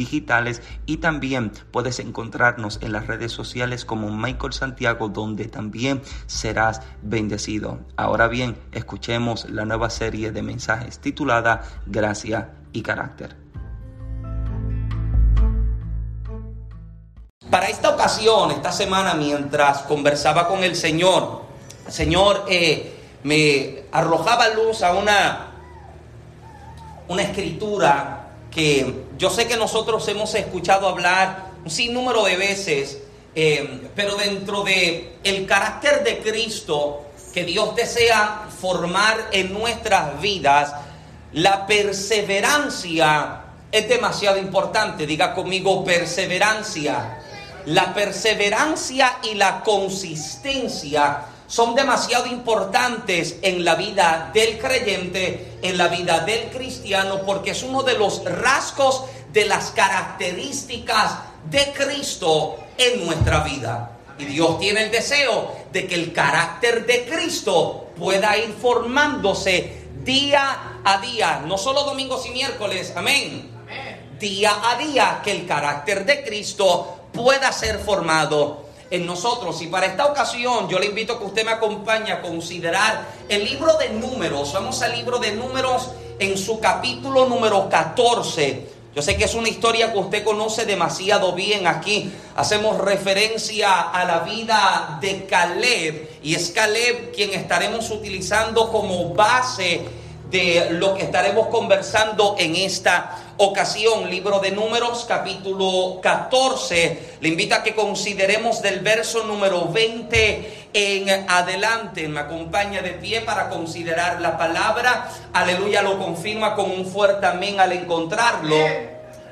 digitales y también puedes encontrarnos en las redes sociales como Michael Santiago donde también serás bendecido. Ahora bien, escuchemos la nueva serie de mensajes titulada Gracia y Carácter. Para esta ocasión, esta semana, mientras conversaba con el Señor, el Señor eh, me arrojaba luz a una, una escritura que yo sé que nosotros hemos escuchado hablar un sinnúmero de veces, eh, pero dentro de el carácter de Cristo que Dios desea formar en nuestras vidas, la perseverancia es demasiado importante. Diga conmigo perseverancia. La perseverancia y la consistencia son demasiado importantes en la vida del creyente, en la vida del cristiano, porque es uno de los rasgos de las características de Cristo en nuestra vida. Y Dios tiene el deseo de que el carácter de Cristo pueda ir formándose día a día, no solo domingos y miércoles, amén. Día a día que el carácter de Cristo pueda ser formado en nosotros. Y para esta ocasión yo le invito a que usted me acompañe a considerar el libro de números. Vamos al libro de números en su capítulo número 14. Yo sé que es una historia que usted conoce demasiado bien. Aquí hacemos referencia a la vida de Caleb y es Caleb quien estaremos utilizando como base de lo que estaremos conversando en esta ocasión. Libro de Números, capítulo 14. Le invita a que consideremos del verso número 20 en adelante. Me acompaña de pie para considerar la palabra. Aleluya, lo confirma con un fuerte amén al encontrarlo.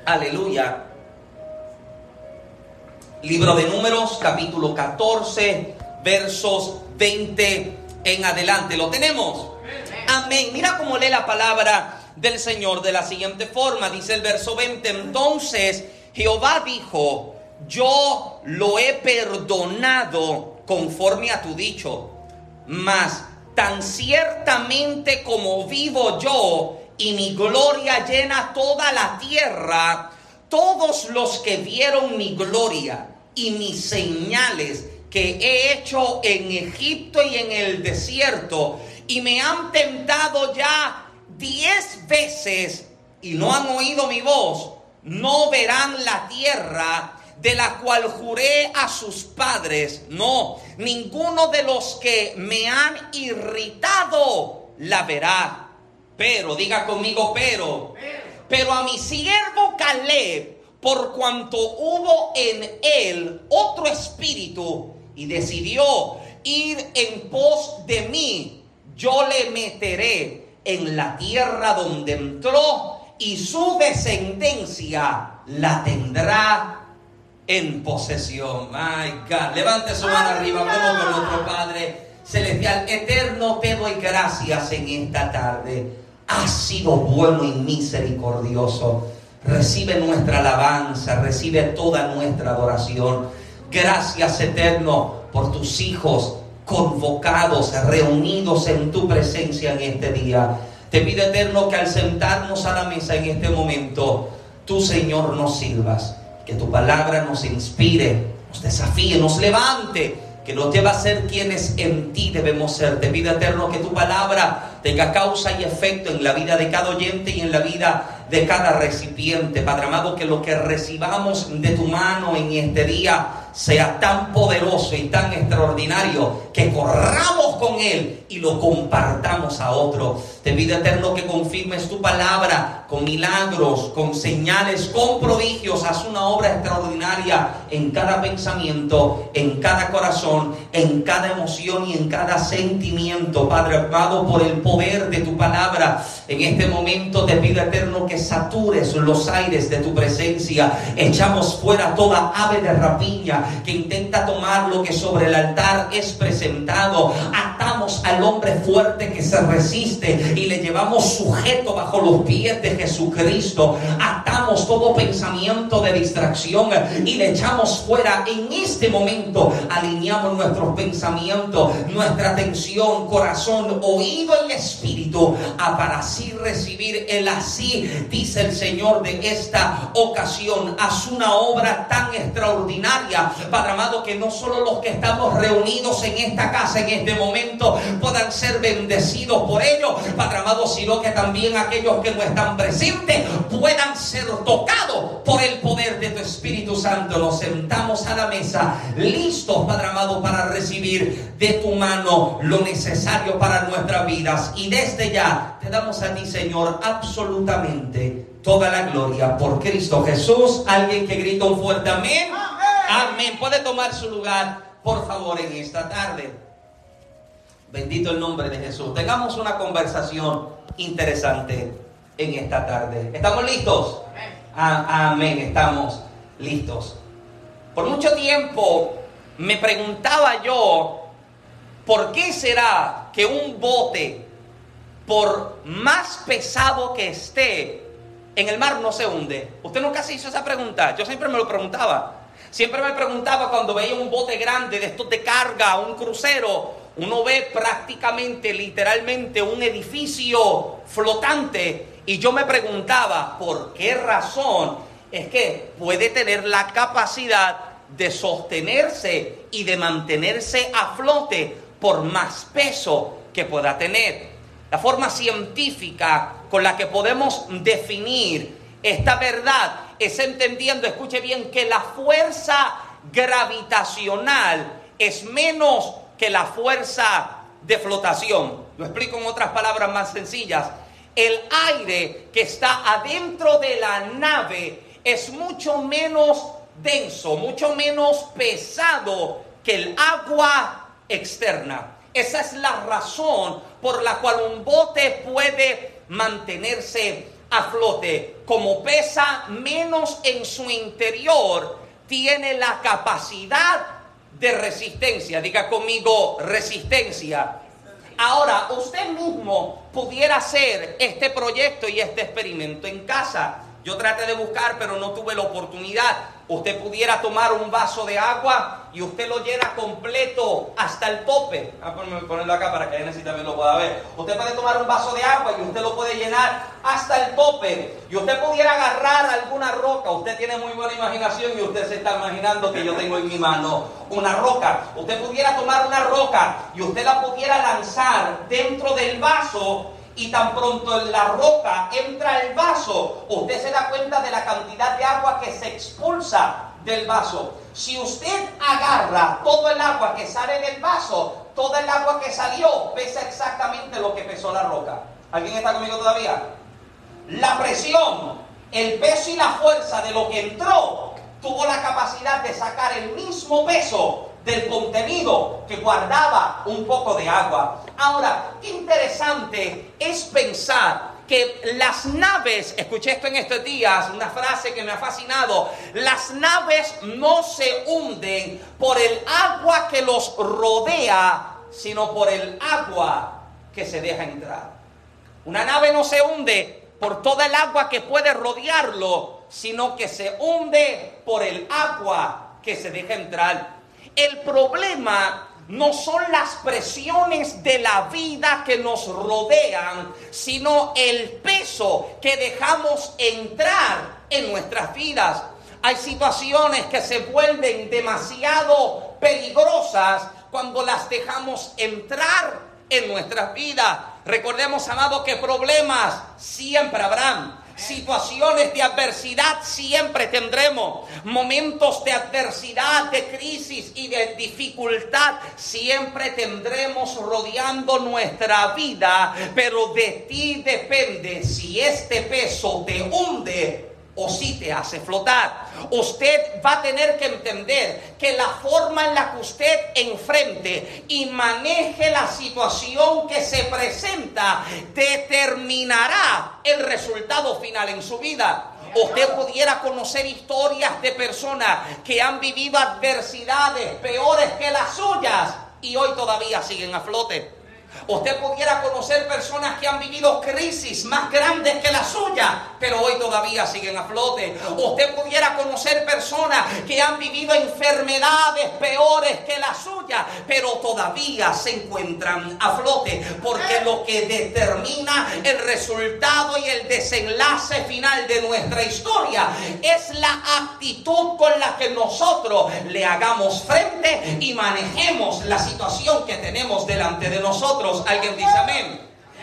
Aleluya. Libro de Números, capítulo 14, versos 20 en adelante. ¿Lo tenemos? Amén. Mira cómo lee la palabra del Señor de la siguiente forma. Dice el verso 20. Entonces Jehová dijo, yo lo he perdonado conforme a tu dicho. Mas tan ciertamente como vivo yo y mi gloria llena toda la tierra, todos los que vieron mi gloria y mis señales que he hecho en Egipto y en el desierto, y me han tentado ya diez veces y no han oído mi voz, no verán la tierra de la cual juré a sus padres. No, ninguno de los que me han irritado la verá. Pero, diga conmigo, pero, pero a mi siervo Caleb, por cuanto hubo en él otro espíritu y decidió ir en pos de mí, yo le meteré en la tierra donde entró y su descendencia la tendrá en posesión. My God, levante su mano arriba, vamos con nuestro Padre celestial. Eterno, te doy gracias en esta tarde. Has sido bueno y misericordioso. Recibe nuestra alabanza, recibe toda nuestra adoración. Gracias, Eterno, por tus hijos convocados, reunidos en tu presencia en este día. Te pido, Eterno, que al sentarnos a la mesa en este momento, tú, Señor, nos sirvas. Que tu palabra nos inspire, nos desafíe, nos levante que nos lleva a ser quienes en ti debemos ser. Te pido eterno que tu palabra tenga causa y efecto en la vida de cada oyente y en la vida de cada recipiente. Padre amado, que lo que recibamos de tu mano en este día sea tan poderoso y tan extraordinario que corramos con él y lo compartamos a otro. Te pido eterno que confirmes tu palabra con milagros, con señales, con prodigios. Haz una obra extraordinaria en cada pensamiento, en cada corazón, en cada emoción y en cada sentimiento. Padre amado, por el poder de tu palabra, en este momento te pido eterno que satures los aires de tu presencia. Echamos fuera toda ave de rapiña que intenta tomar lo que sobre el altar es presentado. Al hombre fuerte que se resiste y le llevamos sujeto bajo los pies de Jesucristo. Atamos todo pensamiento de distracción y le echamos fuera. En este momento alineamos nuestros pensamientos, nuestra atención, corazón, oído y espíritu para así recibir el así, dice el Señor de esta ocasión. Haz una obra tan extraordinaria Padre amado, que no solo los que estamos reunidos en esta casa en este momento puedan ser bendecidos por ello, Padre amado, sino que también aquellos que no están presentes puedan ser tocados por el poder de tu Espíritu Santo. Nos sentamos a la mesa, listos, Padre amado, para recibir de tu mano lo necesario para nuestras vidas. Y desde ya te damos a ti, Señor, absolutamente toda la gloria por Cristo Jesús. Alguien que grita un fuerte amén. Amén. Puede tomar su lugar, por favor, en esta tarde. Bendito el nombre de Jesús. Tengamos una conversación interesante en esta tarde. ¿Estamos listos? Amén. Estamos listos. Por mucho tiempo me preguntaba yo, ¿por qué será que un bote, por más pesado que esté, en el mar no se hunde? Usted nunca se hizo esa pregunta. Yo siempre me lo preguntaba. Siempre me preguntaba cuando veía un bote grande de estos de carga, un crucero, uno ve prácticamente, literalmente, un edificio flotante. Y yo me preguntaba, ¿por qué razón es que puede tener la capacidad de sostenerse y de mantenerse a flote por más peso que pueda tener? La forma científica con la que podemos definir esta verdad es entendiendo, escuche bien, que la fuerza gravitacional es menos que la fuerza de flotación. Lo explico en otras palabras más sencillas. El aire que está adentro de la nave es mucho menos denso, mucho menos pesado que el agua externa. Esa es la razón por la cual un bote puede mantenerse a flote, como pesa menos en su interior, tiene la capacidad de resistencia. Diga conmigo, resistencia. Ahora, usted mismo pudiera hacer este proyecto y este experimento en casa. Yo traté de buscar, pero no tuve la oportunidad. Usted pudiera tomar un vaso de agua y usted lo llena completo hasta el tope. a ponerlo acá para que Genesis también lo pueda ver. Usted puede tomar un vaso de agua y usted lo puede llenar hasta el tope. Y usted pudiera agarrar alguna roca. Usted tiene muy buena imaginación y usted se está imaginando que yo tengo en mi mano una roca. Usted pudiera tomar una roca y usted la pudiera lanzar dentro del vaso y tan pronto en la roca entra el vaso, usted se da cuenta de la cantidad de agua que se expulsa del vaso. Si usted agarra todo el agua que sale del vaso, toda el agua que salió pesa exactamente lo que pesó la roca. ¿Alguien está conmigo todavía? La presión, el peso y la fuerza de lo que entró tuvo la capacidad de sacar el mismo peso del contenido que guardaba un poco de agua. Ahora, qué interesante es pensar que las naves, escuché esto en estos días, una frase que me ha fascinado, las naves no se hunden por el agua que los rodea sino por el agua que se deja entrar. Una nave no se hunde por toda el agua que puede rodearlo, sino que se hunde por el agua que se deja entrar. El problema no son las presiones de la vida que nos rodean, sino el peso que dejamos entrar en nuestras vidas. Hay situaciones que se vuelven demasiado peligrosas cuando las dejamos entrar en nuestras vidas. Recordemos, amado, que problemas siempre habrán. Situaciones de adversidad siempre tendremos. Momentos de adversidad, de crisis y de dificultad siempre tendremos rodeando nuestra vida. Pero de ti depende si este peso te hunde o si te hace flotar. Usted va a tener que entender que la forma en la que usted enfrente y maneje la situación que se presenta determinará el resultado final en su vida. Usted pudiera conocer historias de personas que han vivido adversidades peores que las suyas y hoy todavía siguen a flote. Usted pudiera conocer personas que han vivido crisis más grandes que la suya, pero hoy todavía siguen a flote. Usted pudiera conocer personas que han vivido enfermedades peores que la suya, pero todavía se encuentran a flote. Porque lo que determina el resultado y el desenlace final de nuestra historia es la actitud con la que nosotros le hagamos frente y manejemos la situación que tenemos delante de nosotros. Alguien dice amén.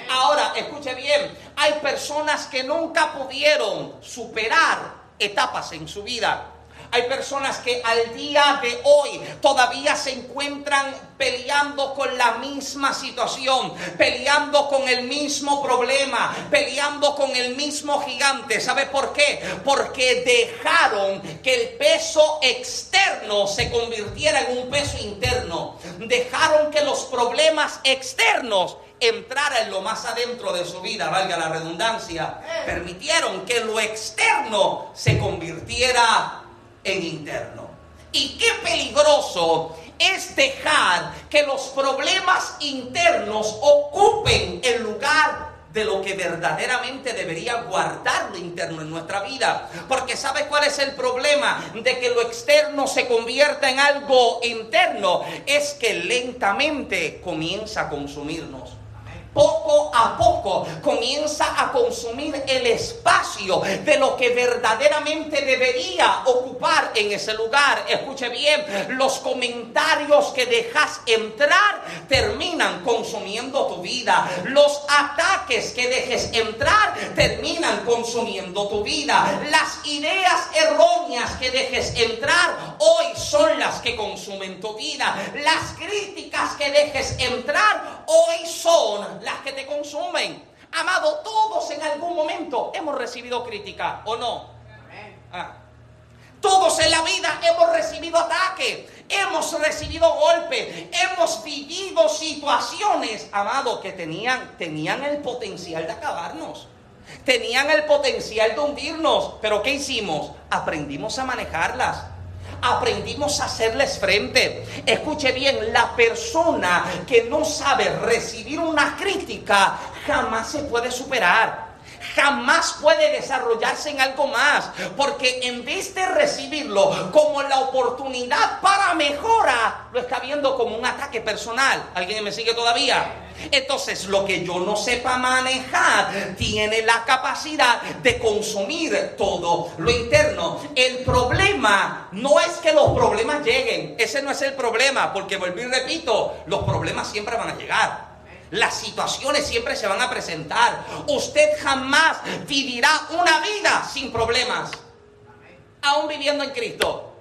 Ahora, escuche bien, hay personas que nunca pudieron superar etapas en su vida. Hay personas que al día de hoy todavía se encuentran peleando con la misma situación, peleando con el mismo problema, peleando con el mismo gigante. ¿Sabe por qué? Porque dejaron que el peso externo se convirtiera en un peso interno. Dejaron que los problemas externos entrara en lo más adentro de su vida, valga la redundancia, permitieron que lo externo se convirtiera en interno. Y qué peligroso es dejar que los problemas internos ocupen el lugar de lo que verdaderamente debería guardar lo interno en nuestra vida. Porque ¿sabe cuál es el problema de que lo externo se convierta en algo interno? Es que lentamente comienza a consumirnos poco a poco comienza a consumir el espacio de lo que verdaderamente debería ocupar en ese lugar. Escuche bien, los comentarios que dejas entrar terminan consumiendo tu vida. Los ataques que dejes entrar terminan consumiendo tu vida. Las ideas erróneas que dejes entrar hoy son las que consumen tu vida. Las críticas que dejes entrar hoy son las que te consumen. Amado, todos en algún momento hemos recibido crítica, ¿o no? Ah. Todos en la vida hemos recibido ataque, hemos recibido golpes, hemos vivido situaciones, amado, que tenían, tenían el potencial de acabarnos. Tenían el potencial de hundirnos, pero ¿qué hicimos? Aprendimos a manejarlas aprendimos a hacerles frente. Escuche bien, la persona que no sabe recibir una crítica jamás se puede superar jamás puede desarrollarse en algo más, porque en vez de recibirlo como la oportunidad para mejora, lo está viendo como un ataque personal. ¿Alguien me sigue todavía? Entonces, lo que yo no sepa manejar tiene la capacidad de consumir todo lo interno. El problema no es que los problemas lleguen, ese no es el problema, porque vuelvo y repito, los problemas siempre van a llegar. Las situaciones siempre se van a presentar. Usted jamás vivirá una vida sin problemas, aún viviendo en Cristo.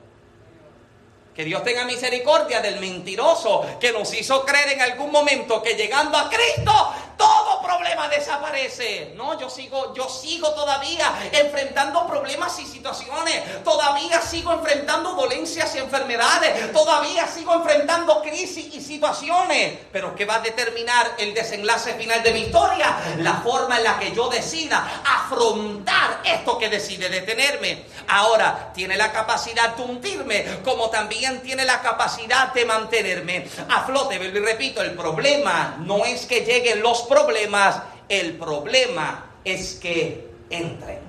Que Dios tenga misericordia del mentiroso que nos hizo creer en algún momento que llegando a Cristo todo problema desaparece. No, yo sigo, yo sigo todavía enfrentando problemas y situaciones. Todavía sigo enfrentando dolencias y enfermedades. Todavía sigo enfrentando crisis y situaciones. Pero ¿qué va a determinar el desenlace final de mi historia? La forma en la que yo decida afrontar esto que decide detenerme. Ahora, tiene la capacidad de hundirme, como también tiene la capacidad de mantenerme a flote. Y repito, el problema no es que lleguen los problemas, el problema es que entren.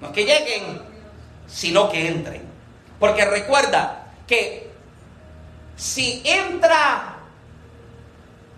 No es que lleguen, sino que entren. Porque recuerda que si entra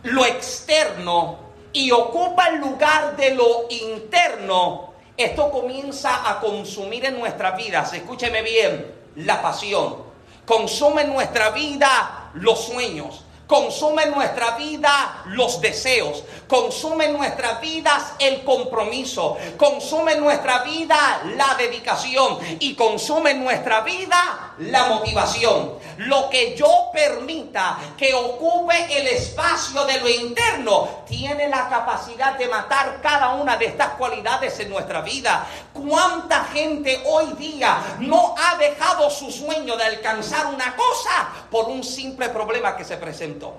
lo externo y ocupa el lugar de lo interno, esto comienza a consumir en nuestras vidas, escúcheme bien, la pasión. Consume en nuestra vida los sueños, Consume nuestra vida los deseos, consume nuestras vidas el compromiso, consume nuestra vida la dedicación. Y consume nuestra vida la motivación. Lo que yo permita que ocupe el espacio de lo interno tiene la capacidad de matar cada una de estas cualidades en nuestra vida. ¿Cuánta gente hoy día no ha dejado su sueño de alcanzar una cosa por un simple problema que se presentó?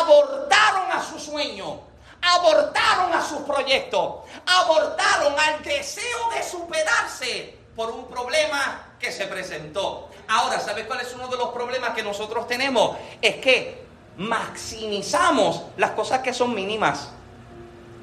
Abortaron a su sueño, abortaron a su proyecto, abortaron al deseo de superarse por un problema que se presentó. Ahora, ¿sabes cuál es uno de los problemas que nosotros tenemos? Es que maximizamos las cosas que son mínimas.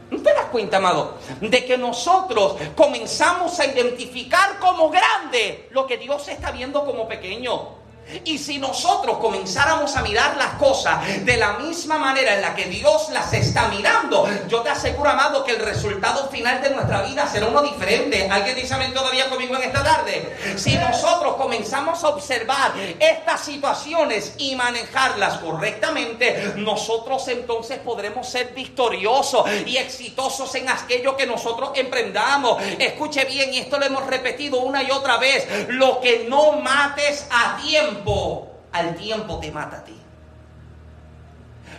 ¿No te das cuenta, amado? De que nosotros comenzamos a identificar como grande lo que Dios está viendo como pequeño. Y si nosotros comenzáramos a mirar las cosas de la misma manera en la que Dios las está mirando, yo te aseguro, amado, que el resultado final de nuestra vida será uno diferente. ¿Alguien dice amén todavía conmigo en esta tarde? Si nosotros comenzamos a observar estas situaciones y manejarlas correctamente, nosotros entonces podremos ser victoriosos y exitosos en aquello que nosotros emprendamos. Escuche bien, y esto lo hemos repetido una y otra vez, lo que no mates a tiempo al tiempo te mata a ti.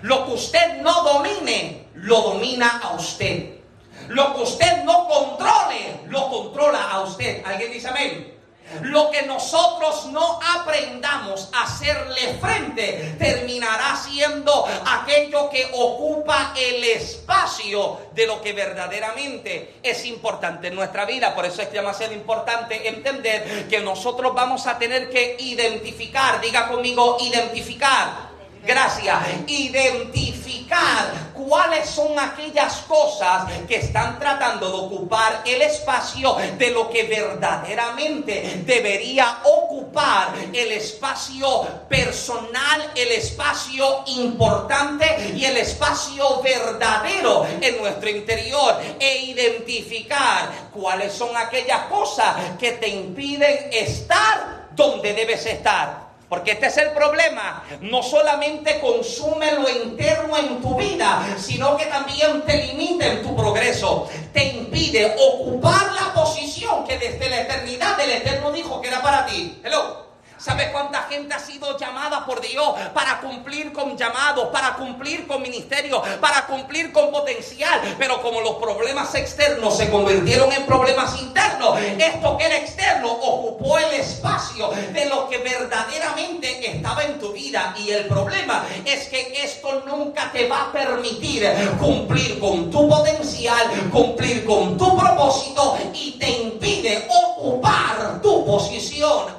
Lo que usted no domine, lo domina a usted. Lo que usted no controle, lo controla a usted. ¿Alguien dice amén? Lo que nosotros no aprendamos a hacerle frente terminará siendo aquello que ocupa el espacio de lo que verdaderamente es importante en nuestra vida. Por eso es demasiado importante entender que nosotros vamos a tener que identificar, diga conmigo, identificar Gracias. Identificar cuáles son aquellas cosas que están tratando de ocupar el espacio de lo que verdaderamente debería ocupar el espacio personal, el espacio importante y el espacio verdadero en nuestro interior. E identificar cuáles son aquellas cosas que te impiden estar donde debes estar. Porque este es el problema. No solamente consume lo interno en tu vida, sino que también te limita en tu progreso. Te impide ocupar la posición que desde la eternidad del Eterno dijo que era para ti. Hello. ¿Sabes cuánta gente ha sido llamada por Dios para cumplir con llamados, para cumplir con ministerio, para cumplir con potencial? Pero como los problemas externos se convirtieron en problemas internos, esto que era externo ocupó el espacio de lo que verdaderamente estaba en tu vida. Y el problema es que esto nunca te va a permitir cumplir con tu potencial, cumplir con tu propósito y te impide ocupar tu posición.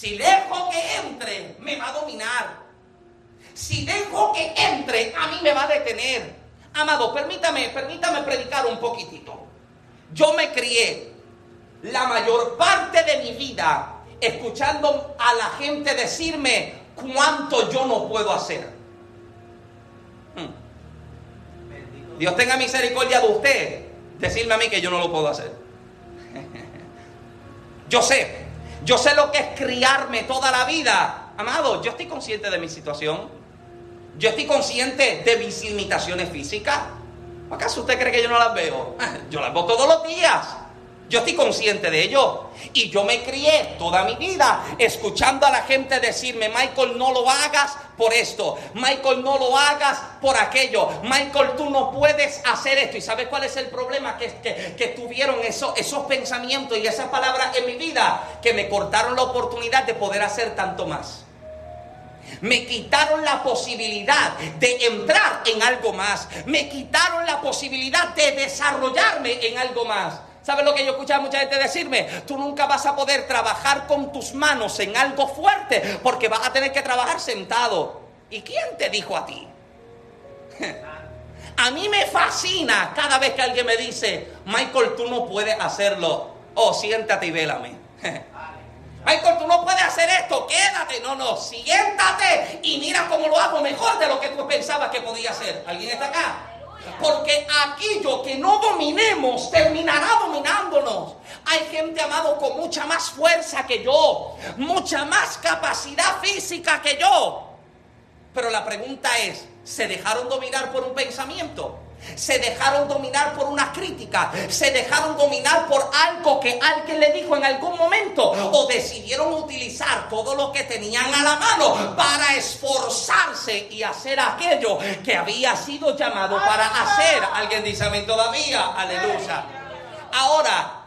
Si dejo que entre, me va a dominar. Si dejo que entre, a mí me va a detener. Amado, permítame, permítame predicar un poquitito. Yo me crié la mayor parte de mi vida escuchando a la gente decirme cuánto yo no puedo hacer. Hmm. Dios tenga misericordia de usted. Decirme a mí que yo no lo puedo hacer. yo sé, yo sé lo que es criarme toda la vida. Amado, yo estoy consciente de mi situación. Yo estoy consciente de mis limitaciones físicas. ¿Acaso usted cree que yo no las veo? Yo las veo todos los días. Yo estoy consciente de ello. Y yo me crié toda mi vida escuchando a la gente decirme, Michael, no lo hagas por esto. Michael, no lo hagas por aquello. Michael, tú no puedes hacer esto. ¿Y sabes cuál es el problema? Que, que, que tuvieron eso, esos pensamientos y esas palabras en mi vida que me cortaron la oportunidad de poder hacer tanto más me quitaron la posibilidad de entrar en algo más, me quitaron la posibilidad de desarrollarme en algo más. ¿Sabes lo que yo escuchaba mucha gente decirme? Tú nunca vas a poder trabajar con tus manos en algo fuerte porque vas a tener que trabajar sentado. ¿Y quién te dijo a ti? A mí me fascina cada vez que alguien me dice, Michael, tú no puedes hacerlo. Oh, siéntate y vélame. Michael, tú no puedes hacer esto, quédate. No, no, siéntate y mira cómo lo hago mejor de lo que tú pensabas que podía hacer. ¿Alguien está acá? Porque aquello que no dominemos terminará dominándonos. Hay gente, amado, con mucha más fuerza que yo, mucha más capacidad física que yo. Pero la pregunta es, ¿se dejaron dominar por un pensamiento? Se dejaron dominar por una crítica, se dejaron dominar por algo que alguien le dijo en algún momento o decidieron utilizar todo lo que tenían a la mano para esforzarse y hacer aquello que había sido llamado para hacer. Alguien dice amén todavía, aleluya. Ahora,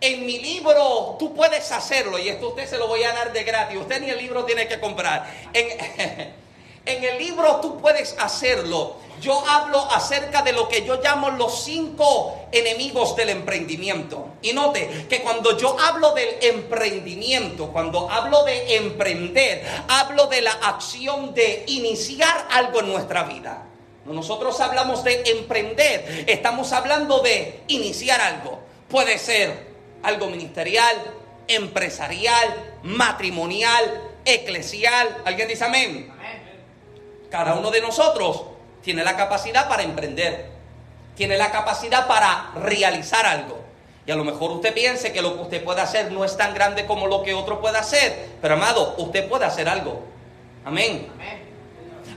en mi libro tú puedes hacerlo y esto usted se lo voy a dar de gratis. Usted ni el libro tiene que comprar. en el libro tú puedes hacerlo yo hablo acerca de lo que yo llamo los cinco enemigos del emprendimiento. Y note que cuando yo hablo del emprendimiento, cuando hablo de emprender, hablo de la acción de iniciar algo en nuestra vida. Nosotros hablamos de emprender, estamos hablando de iniciar algo. Puede ser algo ministerial, empresarial, matrimonial, eclesial. ¿Alguien dice amén? Cada uno de nosotros tiene la capacidad para emprender, tiene la capacidad para realizar algo. Y a lo mejor usted piense que lo que usted puede hacer no es tan grande como lo que otro puede hacer, pero amado, usted puede hacer algo. Amén.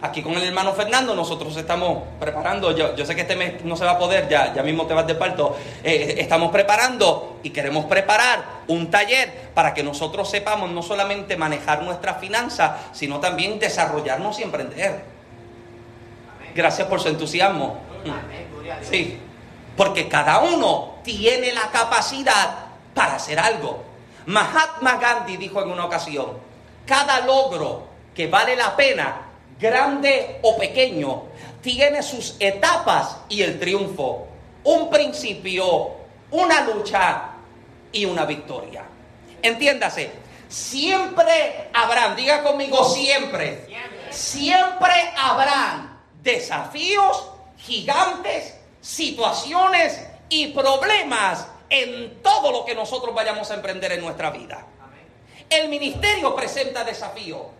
Aquí con el hermano Fernando nosotros estamos preparando, yo, yo sé que este mes no se va a poder, ya, ya mismo te vas de parto, eh, estamos preparando y queremos preparar un taller para que nosotros sepamos no solamente manejar nuestras finanzas, sino también desarrollarnos y emprender. Gracias por su entusiasmo. Sí, porque cada uno tiene la capacidad para hacer algo. Mahatma Gandhi dijo en una ocasión, cada logro que vale la pena, grande o pequeño, tiene sus etapas y el triunfo, un principio, una lucha y una victoria. Entiéndase, siempre habrán, diga conmigo siempre, siempre, habrán desafíos gigantes, situaciones y problemas en todo lo que nosotros vayamos a emprender en nuestra vida. El ministerio presenta desafío,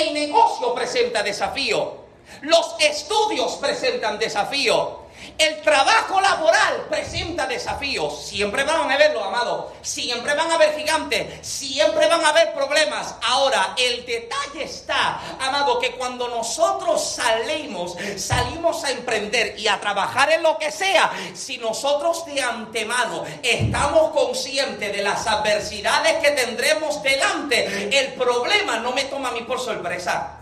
el negocio presenta desafío, los estudios presentan desafío, el trabajo laboral presenta desafíos. Siempre van a haberlo, amado. Siempre van a haber gigantes. Siempre van a haber problemas. Ahora, el detalle está, amado, que cuando nosotros salimos, salimos a emprender y a trabajar en lo que sea, si nosotros de antemano estamos conscientes de las adversidades que tendremos delante, el problema no me toma a mí por sorpresa.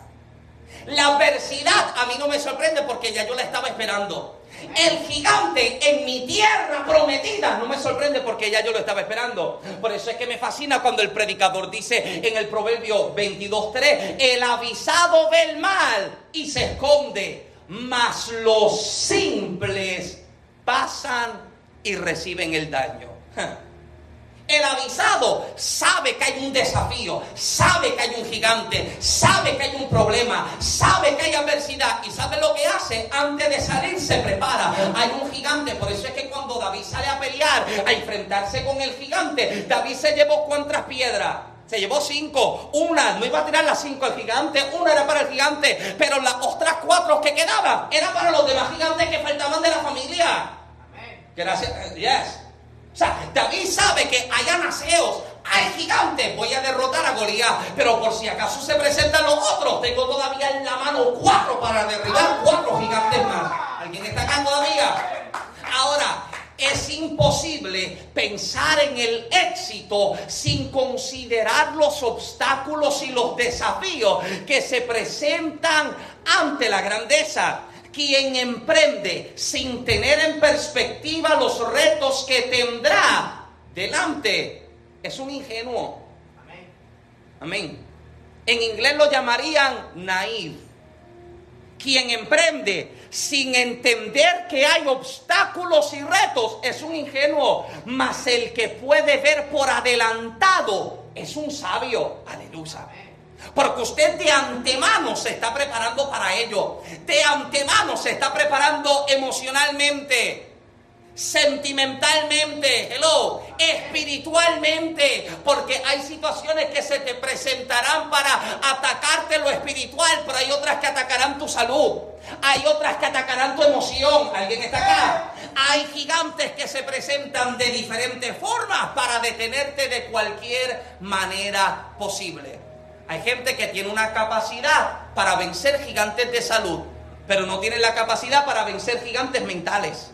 La adversidad a mí no me sorprende porque ya yo la estaba esperando. El gigante en mi tierra prometida no me sorprende porque ya yo lo estaba esperando. Por eso es que me fascina cuando el predicador dice en el Proverbio 22.3, el avisado ve el mal y se esconde, mas los simples pasan y reciben el daño. El avisado sabe que hay un desafío, sabe que hay un gigante, sabe que hay un problema, sabe que hay adversidad y sabe lo que hace. Antes de salir se prepara. Hay un gigante, por eso es que cuando David sale a pelear, a enfrentarse con el gigante, David se llevó cuántas piedras. Se llevó cinco. Una, no iba a tirar las cinco al gigante. Una era para el gigante. Pero las otras cuatro que quedaban eran para los demás gigantes que faltaban de la familia. Gracias. Yes. O sea, David sabe que hay anaseos, hay gigantes, voy a derrotar a Goliat, pero por si acaso se presentan los otros, tengo todavía en la mano cuatro para derribar cuatro gigantes más. ¿Alguien está acá todavía? Ahora, Es imposible pensar en el éxito sin considerar los obstáculos y los desafíos que se presentan ante la grandeza. Quien emprende sin tener en perspectiva los retos que tendrá delante es un ingenuo. Amén. En inglés lo llamarían naive. Quien emprende sin entender que hay obstáculos y retos es un ingenuo, mas el que puede ver por adelantado es un sabio. Aleluya. Porque usted de antemano se está preparando para ello. De antemano se está preparando emocionalmente sentimentalmente, hello, espiritualmente, porque hay situaciones que se te presentarán para atacarte lo espiritual, pero hay otras que atacarán tu salud, hay otras que atacarán tu emoción, ¿alguien está acá? Hay gigantes que se presentan de diferentes formas para detenerte de cualquier manera posible. Hay gente que tiene una capacidad para vencer gigantes de salud, pero no tiene la capacidad para vencer gigantes mentales.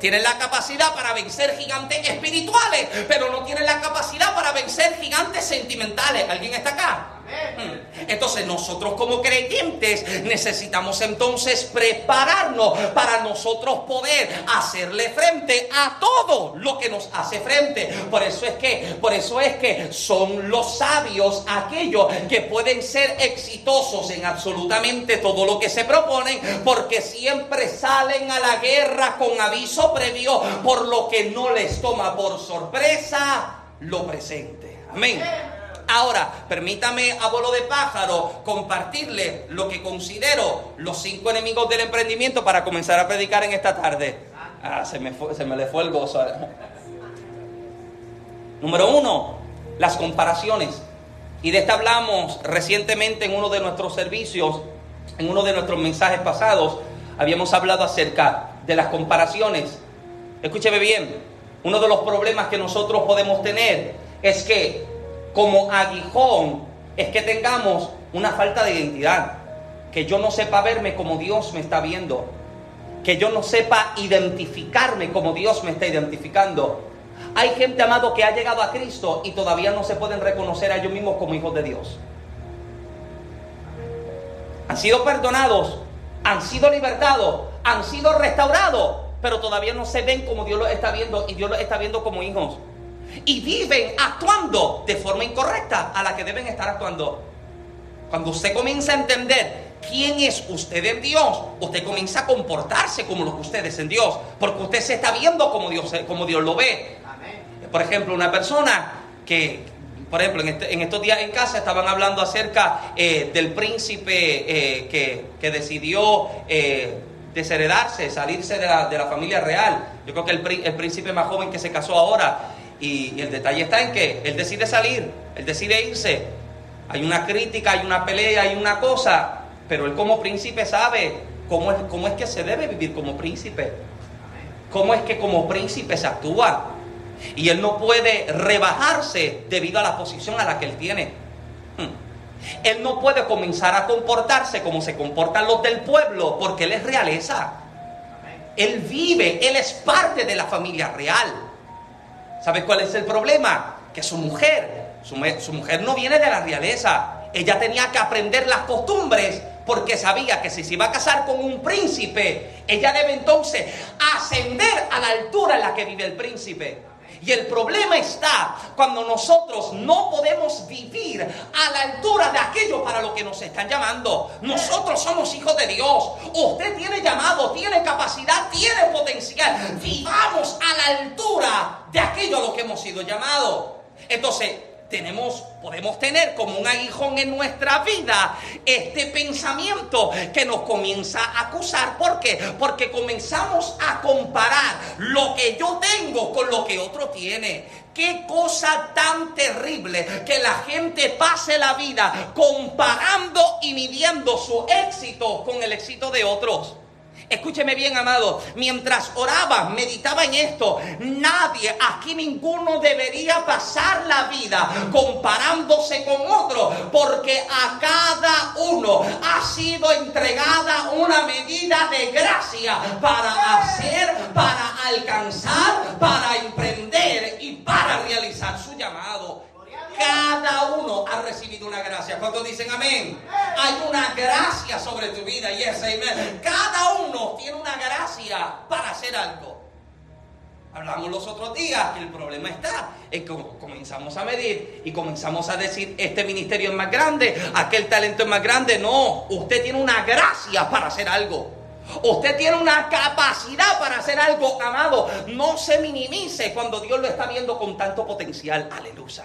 Tienen la capacidad para vencer gigantes espirituales, pero no tienen la capacidad para vencer gigantes sentimentales. ¿Alguien está acá? Entonces nosotros como creyentes necesitamos entonces prepararnos para nosotros poder hacerle frente a todo lo que nos hace frente. Por eso es que, por eso es que son los sabios aquellos que pueden ser exitosos en absolutamente todo lo que se proponen, porque siempre salen a la guerra con aviso previo, por lo que no les toma por sorpresa lo presente. Amén. Ahora, permítame, abuelo de pájaro, compartirle lo que considero los cinco enemigos del emprendimiento para comenzar a predicar en esta tarde. Ah, se me, se me le fue el gozo. Número uno, las comparaciones. Y de esta hablamos recientemente en uno de nuestros servicios, en uno de nuestros mensajes pasados. Habíamos hablado acerca de las comparaciones. Escúcheme bien, uno de los problemas que nosotros podemos tener es que como aguijón es que tengamos una falta de identidad. Que yo no sepa verme como Dios me está viendo. Que yo no sepa identificarme como Dios me está identificando. Hay gente, amado, que ha llegado a Cristo y todavía no se pueden reconocer a ellos mismos como hijos de Dios. Han sido perdonados, han sido libertados, han sido restaurados, pero todavía no se ven como Dios los está viendo y Dios los está viendo como hijos y viven actuando de forma incorrecta a la que deben estar actuando. Cuando usted comienza a entender quién es usted en Dios, usted comienza a comportarse como lo que usted es en Dios, porque usted se está viendo como Dios, como Dios lo ve. Por ejemplo, una persona que, por ejemplo, en, este, estos días en casa estaban hablando acerca eh, del príncipe eh, que, decidió eh, desheredarse, salirse de la, de la, familia real. Yo creo que el, el príncipe más joven que se casó ahora y, el detalle está en que él decide salir, él decide irse. Hay una crítica, hay una pelea, hay una cosa, pero él como príncipe sabe cómo es, cómo es que se debe vivir como príncipe. Cómo es que como príncipe se actúa. Y él no puede rebajarse debido a la posición a la que él tiene. Hmm. Él no puede comenzar a comportarse como se comportan los del pueblo porque él es realeza. Él vive, él es parte de la familia real. ¿Sabes cuál es el problema? Que su mujer, su, mujer no viene de la realeza. Ella tenía que aprender las costumbres porque sabía que si se iba a casar con un príncipe, ella debe entonces ascender a la altura en la que vive el príncipe. Y el problema está cuando nosotros no podemos vivir a la altura de aquello para lo que nos están llamando. Nosotros somos hijos de Dios. Usted tiene llamado, tiene capacidad, tiene potencial. Vivamos a la altura de aquello a lo que hemos sido llamados. Entonces, tenemos, podemos tener como un aguijón en nuestra vida este pensamiento que nos comienza a acusar. ¿Por qué? Porque comenzamos a comparar lo que yo tengo con lo que otro tiene. Qué cosa tan terrible que la gente pase la vida comparando y midiendo su éxito con el éxito de otros. Escúcheme bien, amado. Mientras oraba, meditaba en esto. Nadie, aquí ninguno debería pasar la vida comparándose con otro, porque a cada uno ha sido entregada una medida de gracia para hacer, para alcanzar, para emprender y para realizar su llamado. Cada uno ha recibido una gracia. ¿Cuántos dicen amén? Hay una gracia sobre tu vida. Yes, amén. Cada uno tiene una gracia para hacer algo. Hablamos los otros días que el problema está en que comenzamos a medir y comenzamos a decir, este ministerio es más grande, aquel talento es más grande. No, usted tiene una gracia para hacer algo. Usted tiene una capacidad para hacer algo, amado. No se minimice cuando Dios lo está viendo con tanto potencial. Aleluya.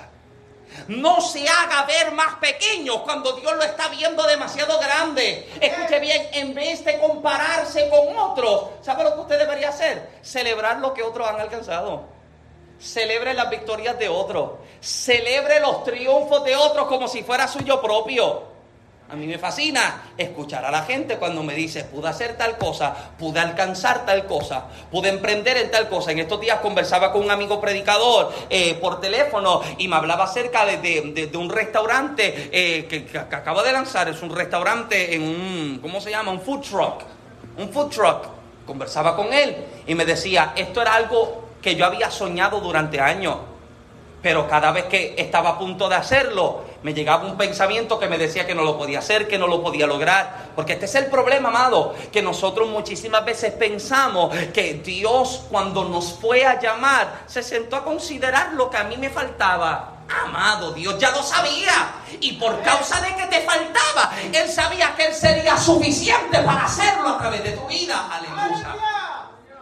No se haga ver más pequeño cuando Dios lo está viendo demasiado grande. Escuche bien, en vez de compararse con otros, ¿sabe lo que usted debería hacer? Celebrar lo que otros han alcanzado. Celebre las victorias de otros. Celebre los triunfos de otros como si fuera suyo propio. A mí me fascina escuchar a la gente cuando me dice, pude hacer tal cosa, pude alcanzar tal cosa, pude emprender en tal cosa. En estos días conversaba con un amigo predicador eh, por teléfono y me hablaba acerca de, un restaurante eh, que, que, acaba de lanzar. Es un restaurante en un, ¿cómo se llama? Un food truck. Un food truck. Conversaba con él y me decía, esto era algo que yo había soñado durante años pero cada vez que estaba a punto de hacerlo, me llegaba un pensamiento que me decía que no lo podía hacer, que no lo podía lograr. Porque este es el problema, amado, que nosotros muchísimas veces pensamos que Dios cuando nos fue a llamar, se sentó a considerar lo que a mí me faltaba. Amado, Dios ya lo sabía. Y por causa de que te faltaba, Él sabía que Él sería suficiente para hacerlo a través de tu vida. Aleluya.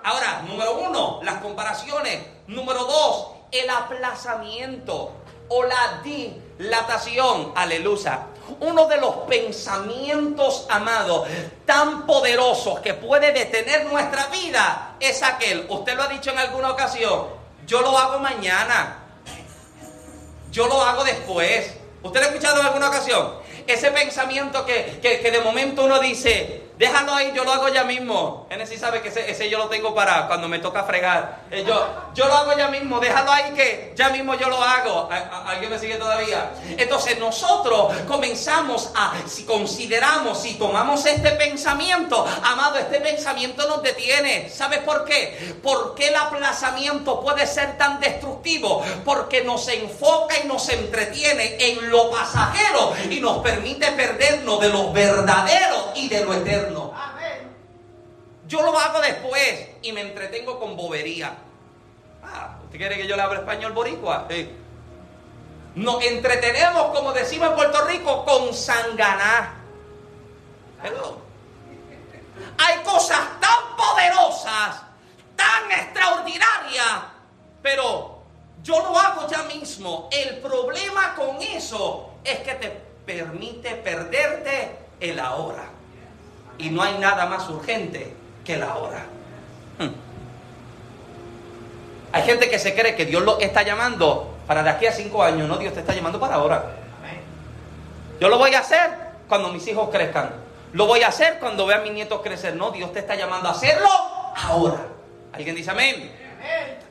Ahora, número uno, las comparaciones. Número dos, el aplazamiento o la dilatación. Aleluya. Uno de los pensamientos, amados, tan poderosos que puede detener nuestra vida es aquel, usted lo ha dicho en alguna ocasión, yo lo hago mañana, yo lo hago después. ¿Usted ha escuchado en alguna ocasión? Ese pensamiento que, que de momento uno dice, Déjalo ahí, yo lo hago ya mismo. Genesis sabe que ese, yo lo tengo para cuando me toca fregar. Eh, yo, yo lo hago ya mismo, déjalo ahí que ya mismo yo lo hago. ¿Alguien me sigue todavía? Entonces nosotros comenzamos a, si consideramos, si tomamos este pensamiento, amado, este pensamiento nos detiene. ¿Sabes por qué? Porque el aplazamiento puede ser tan destructivo? Porque nos enfoca y nos entretiene en lo pasajero y nos permite perdernos de lo verdadero y de lo eterno. Yo lo hago después y me entretengo con bobería. Ah, ¿usted quiere que yo le hable español boricua? Nos entretenemos, como decimos en Puerto Rico, con sanganá. Hay cosas tan poderosas, tan extraordinarias, pero yo lo hago ya mismo. El problema con eso es que te permite perderte el ahora. Y no hay nada más urgente que la hora. Hmm. Hay gente que se cree que Dios lo está llamando para de aquí a cinco años. No, Dios te está llamando para ahora. Yo lo voy a hacer cuando mis hijos crezcan. Lo voy a hacer cuando vea a mis nietos crecer. No, Dios te está llamando a hacerlo ahora. ¿Alguien dice amén?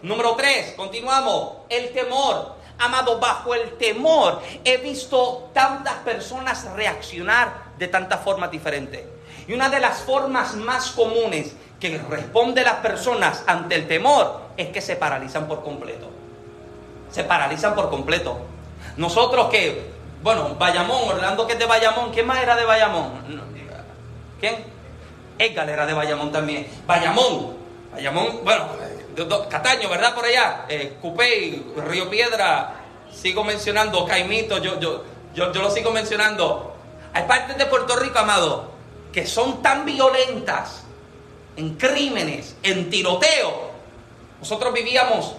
Número tres, continuamos. El temor. Amado, bajo el temor he visto tantas personas reaccionar de tantas formas diferentes. Y una de las formas más comunes que responde las personas ante el temor es que se paralizan por completo. Se paralizan por completo. Nosotros que, bueno, Bayamón, Orlando que es de Bayamón, ¿quién más era de Bayamón? ¿Quién? Edgar era de Bayamón también. Bayamón, Bayamón, bueno, Cataño, ¿verdad? Por allá, eh, Cupey, Río Piedra, sigo mencionando, Caimito, yo, yo, yo, yo lo sigo mencionando. Hay partes de Puerto Rico, amado, que son tan violentas en crímenes, en tiroteo. Nosotros vivíamos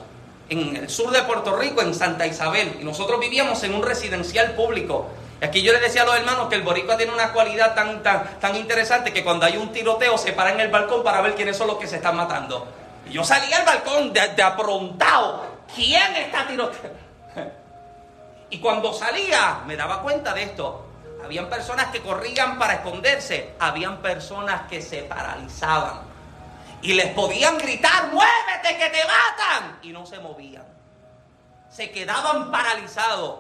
en el sur de Puerto Rico, en Santa Isabel, y nosotros vivíamos en un residencial público. Y aquí yo le decía a los hermanos que el boricua tiene una cualidad tan, tan, tan interesante que cuando hay un tiroteo se para en el balcón para ver quiénes son los que se están matando. Y yo salía al balcón de, de aprontado. ¿Quién está tiroteando? Y cuando salía me daba cuenta de esto Habían personas que corrían para esconderse, habían personas que se paralizaban y les podían gritar, muévete que te matan, y no se movían. Se quedaban paralizados.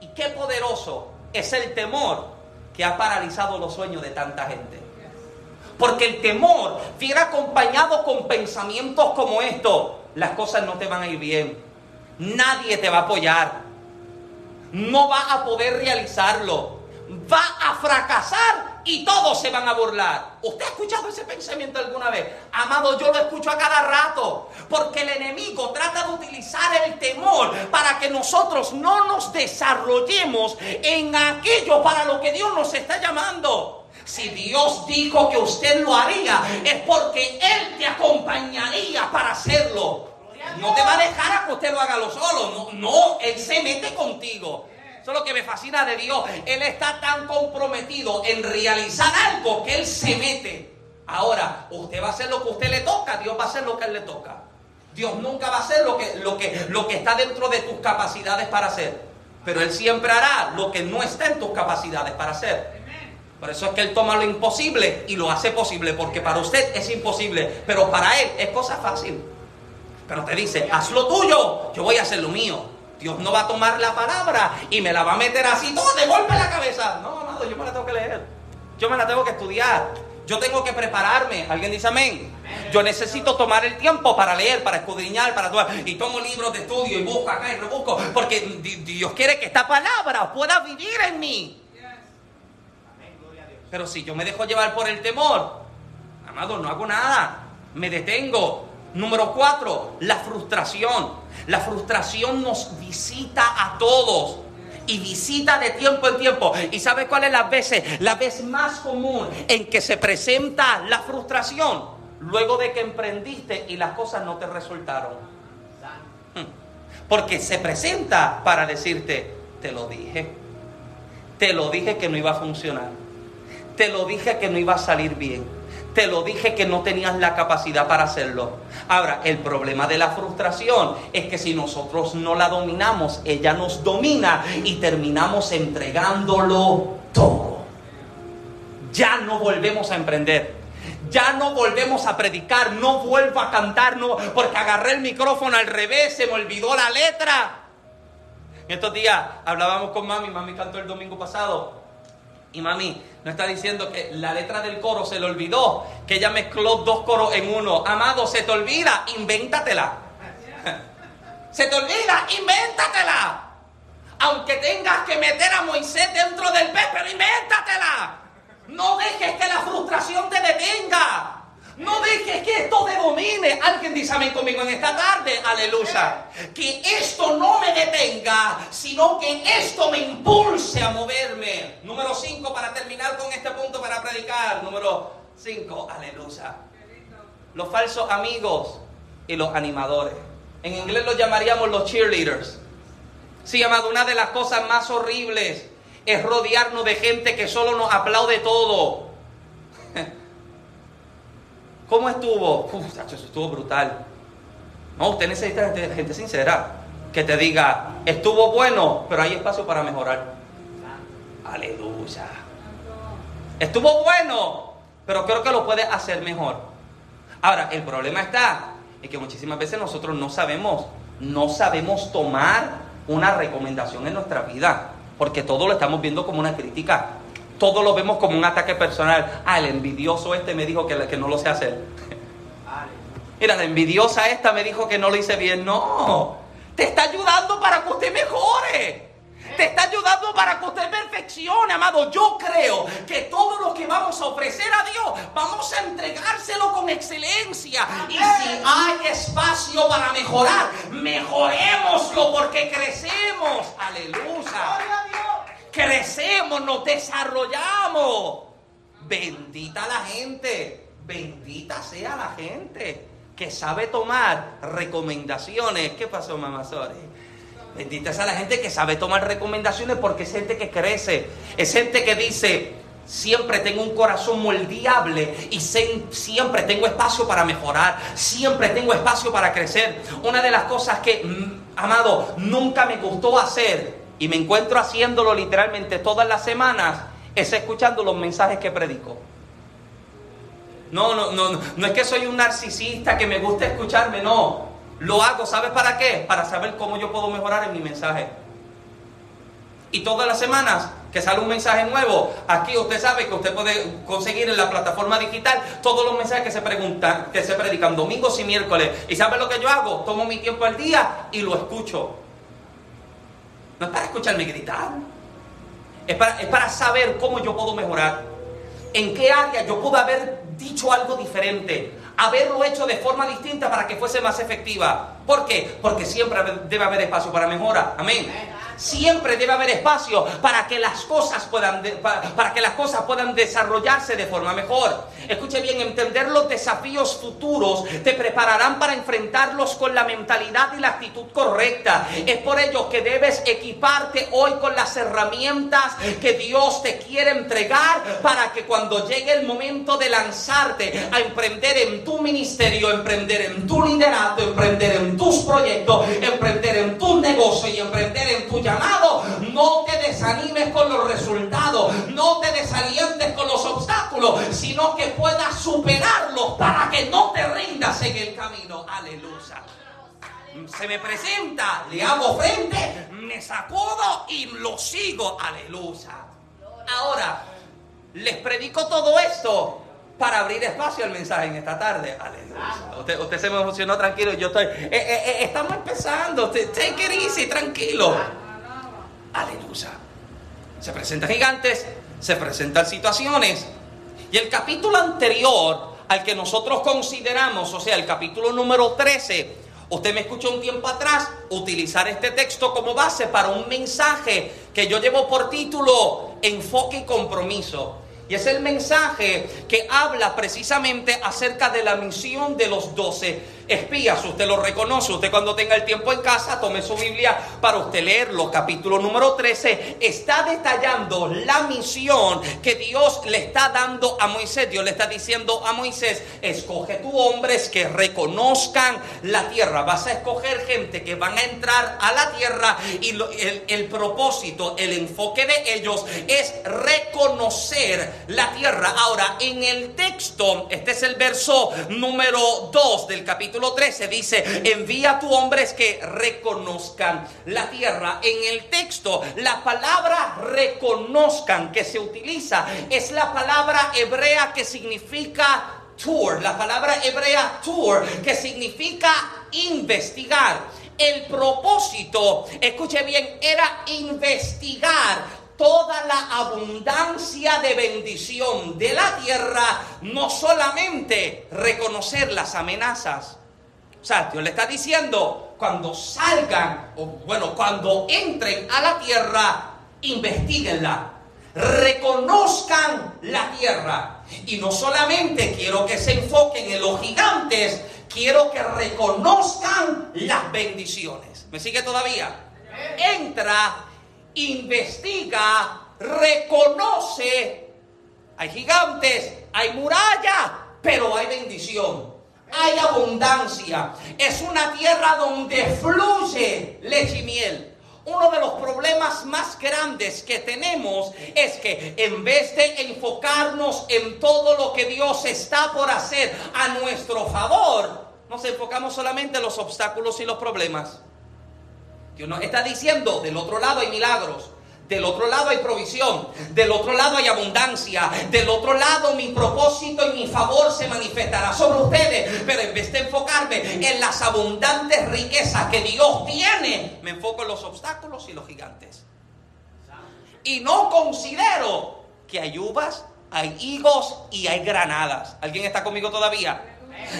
Y qué poderoso es el temor que ha paralizado los sueños de tanta gente. Porque el temor viene acompañado con pensamientos como estos. Las cosas no te van a ir bien. Nadie te va a apoyar. No va a poder realizarlo. Va a fracasar y todos se van a burlar. ¿Usted ha escuchado ese pensamiento alguna vez? Amado, yo lo escucho a cada rato. Porque el enemigo trata de utilizar el temor para que nosotros no nos desarrollemos en aquello para lo que Dios nos está llamando. Si Dios dijo que usted lo haría, es porque Él te acompañaría para hacerlo. No te va a dejar a que usted lo haga solo. No, no, Él se mete contigo. Eso es lo que me fascina de Dios. Él está tan comprometido en realizar algo que Él se mete. Ahora, usted va a hacer lo que usted le toca, Dios va a hacer lo que Él le toca. Dios nunca va a hacer lo que, lo que, lo que está dentro de tus capacidades para hacer. Pero Él siempre hará lo que no está en tus capacidades para hacer. Por eso es que Él toma lo imposible y lo hace posible, porque para usted es imposible, pero para Él es cosa fácil. Pero te dice, haz lo tuyo, yo voy a hacer lo mío. Dios no va a tomar la palabra y me la va a meter así todo de golpe en la cabeza. No, amado, yo me la tengo que leer. Yo me la tengo que estudiar. Yo tengo que prepararme. ¿Alguien dice amén? Yo necesito tomar el tiempo para leer, para escudriñar, para. Y tomo libros de estudio y busco acá y rebusco. Porque Dios quiere que esta palabra pueda vivir en mí. Pero si yo me dejo llevar por el temor, amado, no hago nada. Me detengo. Número cuatro, la frustración. La frustración nos visita a todos y visita de tiempo en tiempo. ¿Y sabe cuál es la vez? La vez más común en que se presenta la frustración luego de que emprendiste y las cosas no te resultaron. Hmm. Porque se presenta para decirte, te lo dije, te lo dije que no iba a funcionar, te lo dije que no iba a salir bien te lo dije que no tenías la capacidad para hacerlo. Ahora, el problema de la frustración es que si nosotros no la dominamos, ella nos domina y terminamos entregándolo todo. Ya no volvemos a emprender. Ya no volvemos a predicar, no vuelvo a cantar, no, porque agarré el micrófono al revés, se me olvidó la letra. estos días hablábamos con mami, mami cantó el domingo pasado y mami no está diciendo que la letra del coro se le olvidó, que ella mezcló dos coros en uno. Amado, se te olvida, invéntatela. Se te olvida, invéntatela. Aunque tengas que meter a Moisés dentro del pez, pero invéntatela. No dejes que la frustración te detenga. No dejes que esto te domine. Alguien dice amén conmigo en esta tarde. Aleluya. Que esto no me detenga, sino que esto me impulse a moverme. Número 5 para terminar con este punto para predicar. Número 5. Aleluya. Los falsos amigos y los animadores. En inglés los llamaríamos los cheerleaders. Sí, amado, una de las cosas más horribles es rodearnos de gente que solo nos aplaude todo ¿Cómo estuvo? Uf, eso estuvo brutal. No, usted necesita gente, sincera que te diga, estuvo bueno, pero hay espacio para mejorar. Aleluya. Estuvo bueno, pero creo que lo puede hacer mejor. Ahora, el problema está en que muchísimas veces nosotros no sabemos, no sabemos tomar una recomendación en nuestra vida, porque todo lo estamos viendo como una crítica. Todo lo vemos como un ataque personal. Ah, el envidioso este me dijo que, que no lo sé hacer. Mira, la envidiosa esta me dijo que no lo hice bien. No, te está ayudando para que usted mejore. Te está ayudando para que usted perfeccione, amado. Yo creo que todo lo que vamos a ofrecer a Dios, vamos a entregárselo con excelencia. Y si hay espacio para mejorar, mejorémoslo porque crecemos. Aleluya crecemos, nos desarrollamos. Bendita la gente, bendita sea la gente que sabe tomar recomendaciones. ¿Qué pasó, mamá Sori? Bendita sea la gente que sabe tomar recomendaciones porque es gente que crece, es gente que dice, siempre tengo un corazón moldeable y siempre tengo espacio para mejorar, siempre tengo espacio para crecer. Una de las cosas que, mm, amado, nunca me gustó hacer y me encuentro haciéndolo literalmente todas las semanas, es escuchando los mensajes que predico. No, no, no, no es que soy un narcisista que me gusta escucharme, no. Lo hago, ¿sabes para qué? Para saber cómo yo puedo mejorar en mi mensaje. Y todas las semanas que sale un mensaje nuevo, aquí usted sabe que usted puede conseguir en la plataforma digital todos los mensajes que se preguntan, que se predican domingos y miércoles. ¿Y sabe lo que yo hago? Tomo mi tiempo al día y lo escucho. No es para escucharme gritar. Es para, es para saber cómo yo puedo mejorar. En qué área yo puedo haber dicho algo diferente. Haberlo hecho de forma distinta para que fuese más efectiva. ¿Por qué? Porque siempre debe haber espacio para mejora. Amén siempre debe haber espacio para que las cosas puedan, para, que las cosas puedan desarrollarse de forma mejor. Escuche bien, entender los desafíos futuros te prepararán para enfrentarlos con la mentalidad y la actitud correcta. Es por ello que debes equiparte hoy con las herramientas que Dios te quiere entregar para que cuando llegue el momento de lanzarte a emprender en tu ministerio, emprender en tu liderato, emprender en tus proyectos, emprender en tu negocio y emprender en tu llamado, no te desanimes con los resultados, no te desalientes con los obstáculos, sino que puedas superarlos para que no te rindas en el camino. Aleluya. Se me presenta, le hago frente, me sacudo y lo sigo. Aleluya. Ahora, les predico todo esto para abrir espacio al mensaje en esta tarde. Aleluya. Usted, se me emocionó tranquilo. Yo estoy. Eh, eh, eh, estamos empezando. Take it easy, tranquilo. Aleluya. Se presentan gigantes, se presentan situaciones. Y el capítulo anterior al que nosotros consideramos, o sea, el capítulo número 13, usted me escuchó un tiempo atrás utilizar este texto como base para un mensaje que yo llevo por título Enfoque y Compromiso. Y es el mensaje que habla precisamente acerca de la misión de los doce espías, usted lo reconoce, usted cuando tenga el tiempo en casa, tome su Biblia para usted leerlo. Capítulo número 13 está detallando la misión que Dios le está dando a Moisés. Dios le está diciendo a Moisés, escoge tu hombres que reconozcan la tierra. Vas a escoger gente que van a entrar a la tierra y el, el propósito, el enfoque de ellos es reconocer la tierra. Ahora, en el texto, este es el verso número 2 del capítulo capítulo 13 dice, envía a tu hombres que reconozcan la tierra. En el texto, la palabra reconozcan que se utiliza es la palabra hebrea que significa tour, la palabra hebrea tour, que significa investigar. El propósito, escuche bien, era investigar toda la abundancia de bendición de la tierra, no solamente reconocer las amenazas, o sea, Dios le está diciendo, cuando salgan, o bueno, cuando entren a la tierra, investiguenla, reconozcan la tierra. Y no solamente quiero que se enfoquen en los gigantes, quiero que reconozcan las bendiciones. ¿Me sigue todavía? Entra, investiga, reconoce. Hay gigantes, hay muralla, pero hay bendición hay abundancia. Es una tierra donde fluye leche y miel. Uno de los problemas más grandes que tenemos es que en vez de enfocarnos en todo lo que Dios está por hacer a nuestro favor, nos enfocamos solamente en los obstáculos y los problemas. Dios nos está diciendo, del otro lado hay milagros, del otro lado hay provisión, del otro lado hay abundancia, del otro lado mi propósito y mi favor se manifestará sobre ustedes, pero en vez de enfocarme en las abundantes riquezas que Dios tiene, me enfoco en los obstáculos y los gigantes. Y no considero que hay uvas, hay higos y hay granadas. ¿Alguien está conmigo todavía?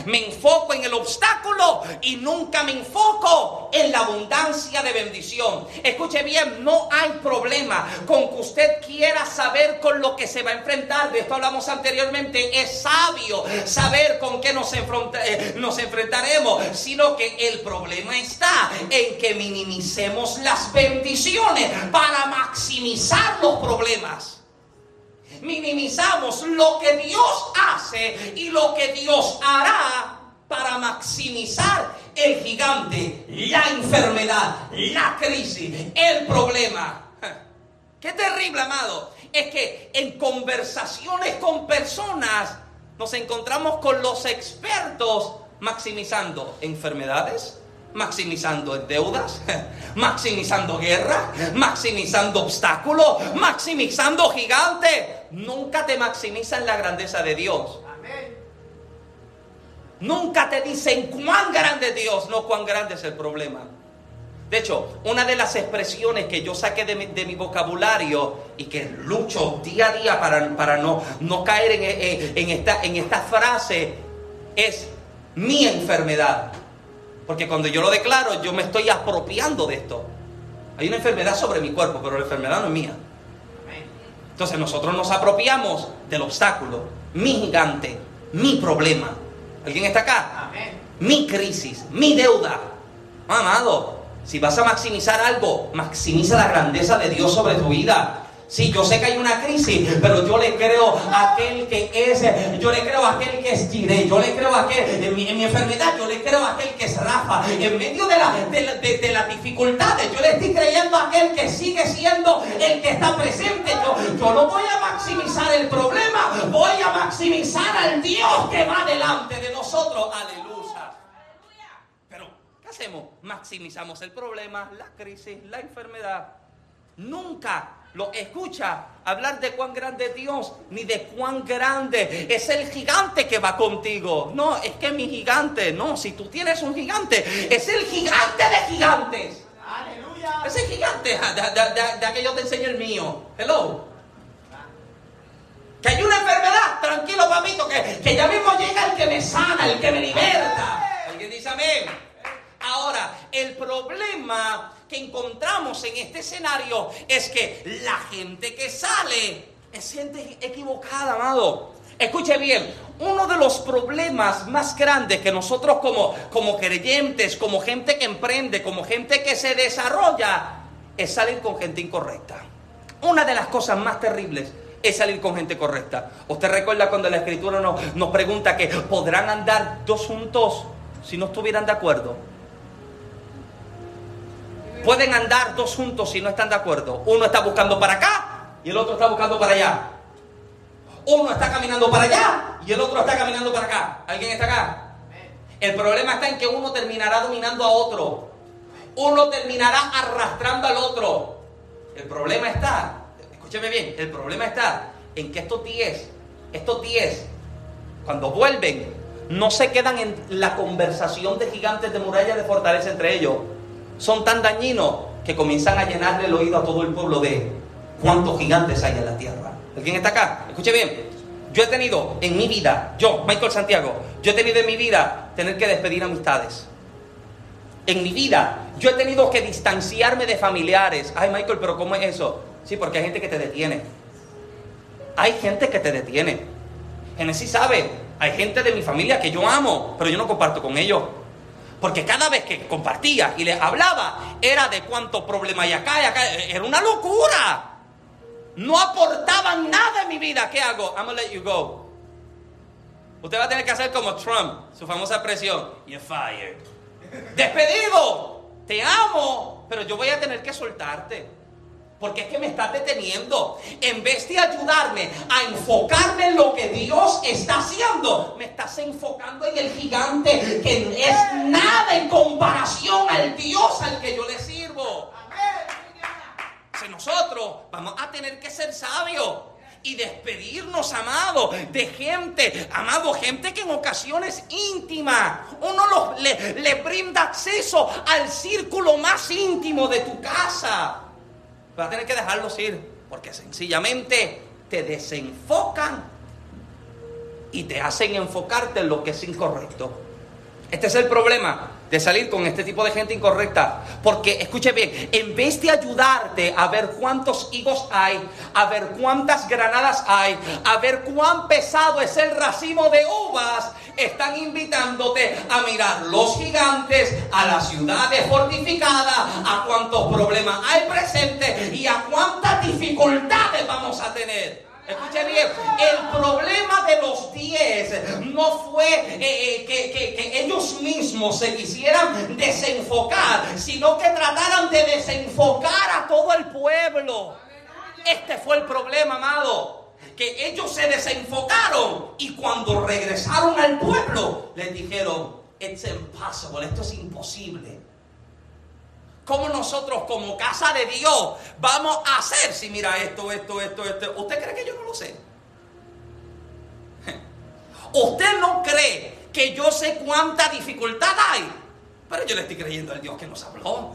Me enfoco en el obstáculo y nunca me enfoco en la abundancia de bendición. Escuche bien, no hay problema con que usted quiera saber con lo que se va a enfrentar. De esto hablamos anteriormente. Es sabio saber con qué nos, eh, nos enfrentaremos, sino que el problema está en que minimicemos las bendiciones para maximizar los problemas minimizamos lo que Dios hace y lo que Dios hará para maximizar el gigante, la enfermedad, la crisis, el problema. Qué terrible, amado. Es que en conversaciones con personas nos encontramos con los expertos maximizando enfermedades, maximizando deudas, maximizando guerra, maximizando obstáculos, maximizando gigantes. Nunca te maximizan la grandeza de Dios. Nunca te dicen cuán grande es Dios, no cuán grande es el problema. De hecho, una de las expresiones que yo saqué de mi, vocabulario y que lucho día a día para, para no, no caer en, en, esta, en esta frase es mi enfermedad. Porque cuando yo lo declaro, yo me estoy apropiando de esto. Hay una enfermedad sobre mi cuerpo, pero la enfermedad no es mía. Entonces nosotros nos apropiamos del obstáculo, mi gigante, mi problema. ¿Alguien está acá? Mi crisis, mi deuda. Amado, si vas a maximizar algo, maximiza la grandeza de Dios sobre tu vida. Sí, yo sé que hay una crisis, pero yo le creo a aquel que es, yo le creo a aquel que es Jireh, yo le creo a aquel, en mi, enfermedad, yo le creo a aquel que es Rafa, en medio de, la, de, las dificultades, yo le estoy creyendo a aquel que sigue siendo el que está presente. Yo, yo no voy a maximizar el problema, voy a maximizar al Dios que va delante de nosotros. Aleluya. Pero, ¿qué hacemos? Maximizamos el problema, la crisis, la enfermedad. Nunca lo escucha hablar de cuán grande es Dios, ni de cuán grande es el gigante que va contigo. No, es que mi gigante, no, si tú tienes un gigante, es el gigante de gigantes. Aleluya. Es el gigante de, que yo te enseño el mío. Hello. Que hay una enfermedad, tranquilo papito, que, que ya mismo llega el que me sana, el que me liberta. Alguien dice amén. Ahora, el problema que encontramos en este escenario es que la gente que sale es gente equivocada, amado. Escuche bien, uno de los problemas más grandes que nosotros como, como creyentes, como gente que emprende, como gente que se desarrolla, es salir con gente incorrecta. Una de las cosas más terribles es salir con gente correcta. ¿Usted recuerda cuando la escritura nos, nos pregunta que podrán andar dos juntos si no estuvieran de acuerdo? Pueden andar dos juntos si no están de acuerdo. Uno está buscando para acá y el otro está buscando para allá. Uno está caminando para allá y el otro está caminando para acá. ¿Alguien está acá? El problema está en que uno terminará dominando a otro. Uno terminará arrastrando al otro. El problema está, escúcheme bien, el problema está en que estos 10, estos 10, cuando vuelven, no se quedan en la conversación de gigantes de muralla de fortaleza entre ellos son tan dañinos que comienzan a llenarle el oído a todo el pueblo de cuántos gigantes hay en la tierra. ¿Alguien está acá? Escuche bien. Yo he tenido en mi vida, yo, Michael Santiago, yo he tenido en mi vida tener que despedir amistades. En mi vida, yo he tenido que distanciarme de familiares. Ay, Michael, pero ¿cómo es eso? Sí, porque hay gente que te detiene. Hay gente que te detiene. Genesis sabe, hay gente de mi familia que yo amo, pero yo no comparto con ellos. Porque cada vez que compartía y le hablaba, era de cuánto problema hay acá y acá. Era una locura. No aportaban nada en mi vida. ¿Qué hago? I'm gonna let you go. Usted va a tener que hacer como Trump, su famosa expresión. You're fired. Despedido. Te amo, pero yo voy a tener que soltarte. Porque es que me está deteniendo. En vez de ayudarme a enfocarme en lo que Dios está haciendo, me estás enfocando en el gigante que es nada en comparación al Dios al que yo le sirvo. Si nosotros vamos a tener que ser sabios y despedirnos, amado, de gente, amado, gente que en ocasiones íntimas uno le, le brinda acceso al círculo más íntimo de tu casa. Vas a tener que dejarlos ir porque sencillamente te desenfocan y te hacen enfocarte en lo que es incorrecto. Este es el problema de salir con este tipo de gente incorrecta. Porque, escuche bien, en vez de ayudarte a ver cuántos higos hay, a ver cuántas granadas hay, a ver cuán pesado es el racimo de uvas, están invitándote a mirar los gigantes, a las ciudades fortificadas, a cuántos problemas hay presentes y a cuántas dificultades vamos a tener. Escuche bien, el problema de los diez no fue eh, eh, que, que ellos mismos se quisieran desenfocar, sino que trataran de desenfocar a todo el pueblo. Este fue el problema, amado. Que ellos se desenfocaron y cuando regresaron al pueblo les dijeron, it's impossible, esto es imposible. ¿Cómo nosotros como casa de Dios vamos a hacer si mira esto, esto, esto, esto? ¿Usted cree que yo no lo sé? ¿Usted no cree que yo sé cuánta dificultad hay? Pero yo le estoy creyendo al Dios que nos habló.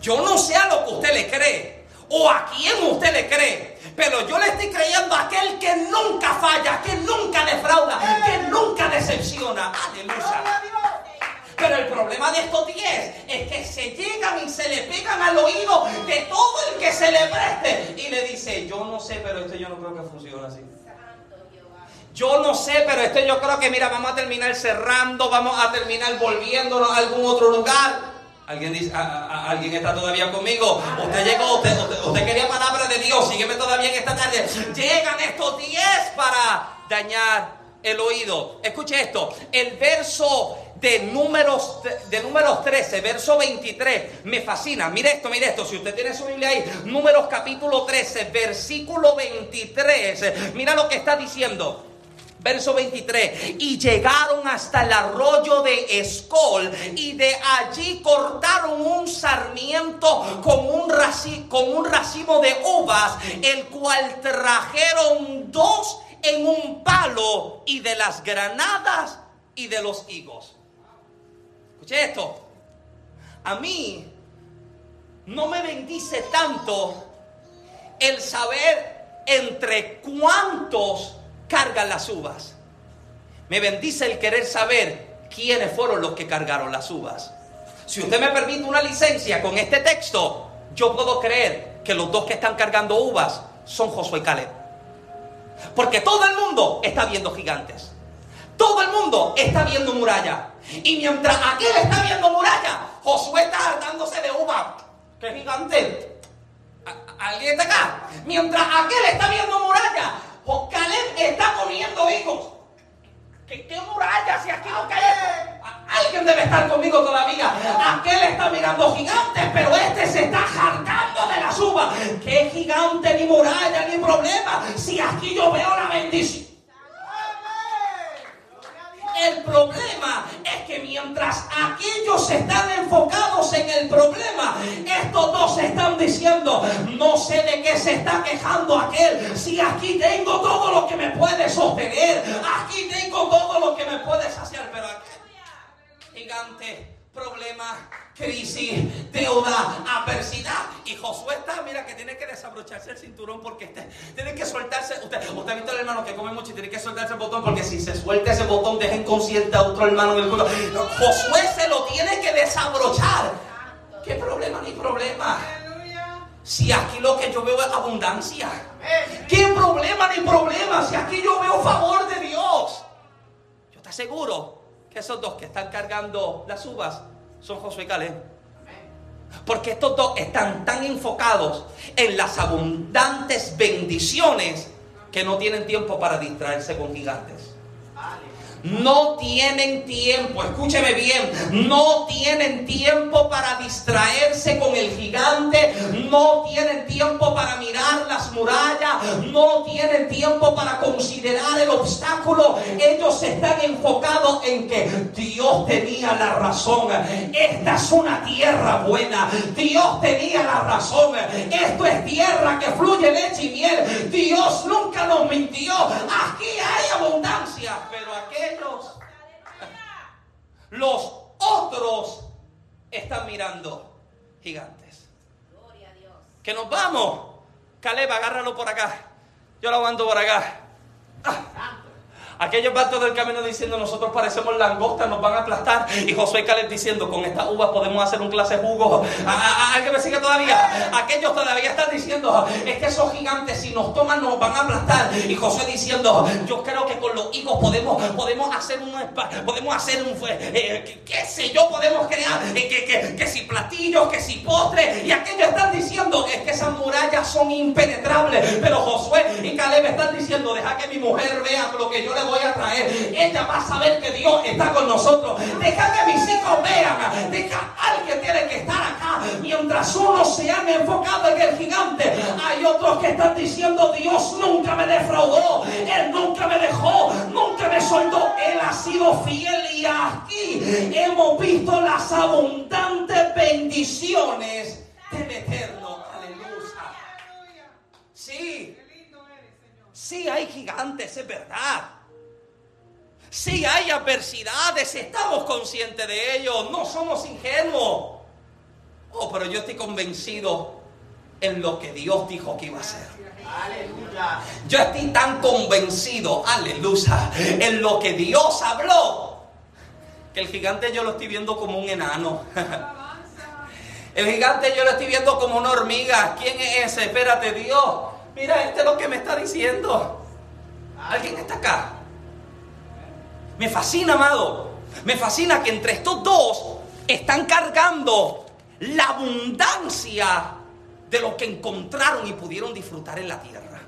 Yo no sé a lo que usted le cree o a quién usted le cree, pero yo le estoy creyendo a aquel que nunca falla, que nunca defrauda, que nunca decepciona. Aleluya. Pero el problema de estos diez es que se llegan y se le pegan al oído de todo el que se le preste. Y le dice, yo no sé, pero esto yo no creo que funcione así. Yo no sé, pero esto yo creo que, mira, vamos a terminar cerrando, vamos a terminar volviéndonos a algún otro lugar. ¿Alguien, dice, ¿Alguien está todavía conmigo? Usted llegó, usted, usted, quería palabra de Dios, sígueme todavía en esta tarde. Llegan estos diez para dañar el oído. Escuche esto, el verso de números, de números 13, verso 23. Me fascina. Mire esto, mire esto. Si usted tiene su Biblia ahí, números capítulo 13, versículo 23. Mira lo que está diciendo. Verso 23, y llegaron hasta el arroyo de Escol y de allí cortaron un sarmiento con un, con un racimo de uvas, el cual trajeron dos en un palo y de las granadas y de los higos. Escuche esto. A mí no me bendice tanto el saber entre cuántos cargan las uvas. Me bendice el querer saber quiénes fueron los que cargaron las uvas. Si usted me permite una licencia con este texto, yo puedo creer que los dos que están cargando uvas son Josué y Caleb. Porque todo el mundo está viendo gigantes. Todo el mundo está viendo muralla. Y mientras aquel está viendo muralla, Josué está hartándose de uva. ¡Qué gigante! ¿Alguien está acá? Mientras aquel está viendo muralla, Caleb está comiendo hijos. ¿Qué, ¿Qué, muralla? Si aquí no cae. Alguien debe estar conmigo todavía. Aquel está mirando gigantes, pero este se está hartando de las uvas. ¿Qué gigante, ni muralla, ni problema? Si aquí yo veo la bendición. El problema es que mientras aquellos están enfocados en el problema, estos dos están diciendo, no sé de qué se está quejando aquel, si aquí tengo todo lo que me puede sostener, aquí tengo todo lo que me puedes hacer, pero aquel gigante problema, crisis, deuda, adversidad. Y Josué está, mira, que tiene que desabrocharse el cinturón porque este, tiene que soltarse. Usted, usted ha visto al hermano que come mucho y tiene que soltarse el botón porque si se suelta ese botón, deja inconsciente a otro hermano en el culo. Josué se lo tiene que desabrochar. ¿Qué problema ni problema? Si aquí lo que yo veo es abundancia. ¿Qué problema ni problema? Si aquí yo veo favor de Dios. Yo te aseguro que esos dos que están cargando las uvas son Josué y Caleb. Porque estos dos están tan enfocados en las abundantes bendiciones que no tienen tiempo para distraerse con gigantes. No tienen tiempo, escúcheme bien, no tienen tiempo para distraerse con el gigante, no tienen tiempo para mirar las murallas, no tienen tiempo para considerar el obstáculo. Ellos están enfocados en que Dios tenía la razón. Esta es una tierra buena. Dios tenía la razón. Esto es tierra que fluye leche y miel. Dios nunca nos mintió. Aquí hay abundancia, pero aquel los otros están mirando gigantes. Que nos vamos. Caleb, agárralo por acá. Yo lo aguanto por acá. Ah. Aquellos van todo el camino diciendo, nosotros parecemos langostas, nos van a aplastar. Y Josué y Caleb diciendo, con estas uvas podemos hacer un clase jugo. ¿Alguien me sigue todavía? Aquellos todavía están diciendo, es que esos gigantes si nos toman nos van a aplastar. Y Josué diciendo, yo creo que con los higos podemos, podemos hacer un, podemos hacer un, eh, qué sé yo, podemos crear, eh, que, que, si platillos, que si postres. Y aquellos están diciendo, es que esas murallas son impenetrables. Pero Josué y Caleb están diciendo, deja que mi mujer vea lo que yo le voy a traer. Ella va a saber que Dios está con nosotros. Deja que mis hijos vean. Deja alguien tiene que estar acá. Mientras unos se han enfocado en el gigante, hay otros que están diciendo, Dios nunca me defraudó. Él nunca me dejó. Nunca me soltó. Él ha sido fiel y aquí hemos visto las abundantes bendiciones del Eterno. Aleluya. Sí. Sí hay gigantes, es verdad. Si hay adversidades, estamos conscientes de ello, no somos ingenuos. Oh, pero yo estoy convencido en lo que Dios dijo que iba a hacer. Aleluya. Yo estoy tan convencido, aleluya, en lo que Dios habló, que el gigante yo lo estoy viendo como un enano. El gigante yo lo estoy viendo como una hormiga. ¿Quién es ese? Espérate, Dios. Mira, este es lo que me está diciendo. ¿Alguien está acá? Me fascina, amado. Me fascina que entre estos dos están cargando la abundancia de lo que encontraron y pudieron disfrutar en la tierra.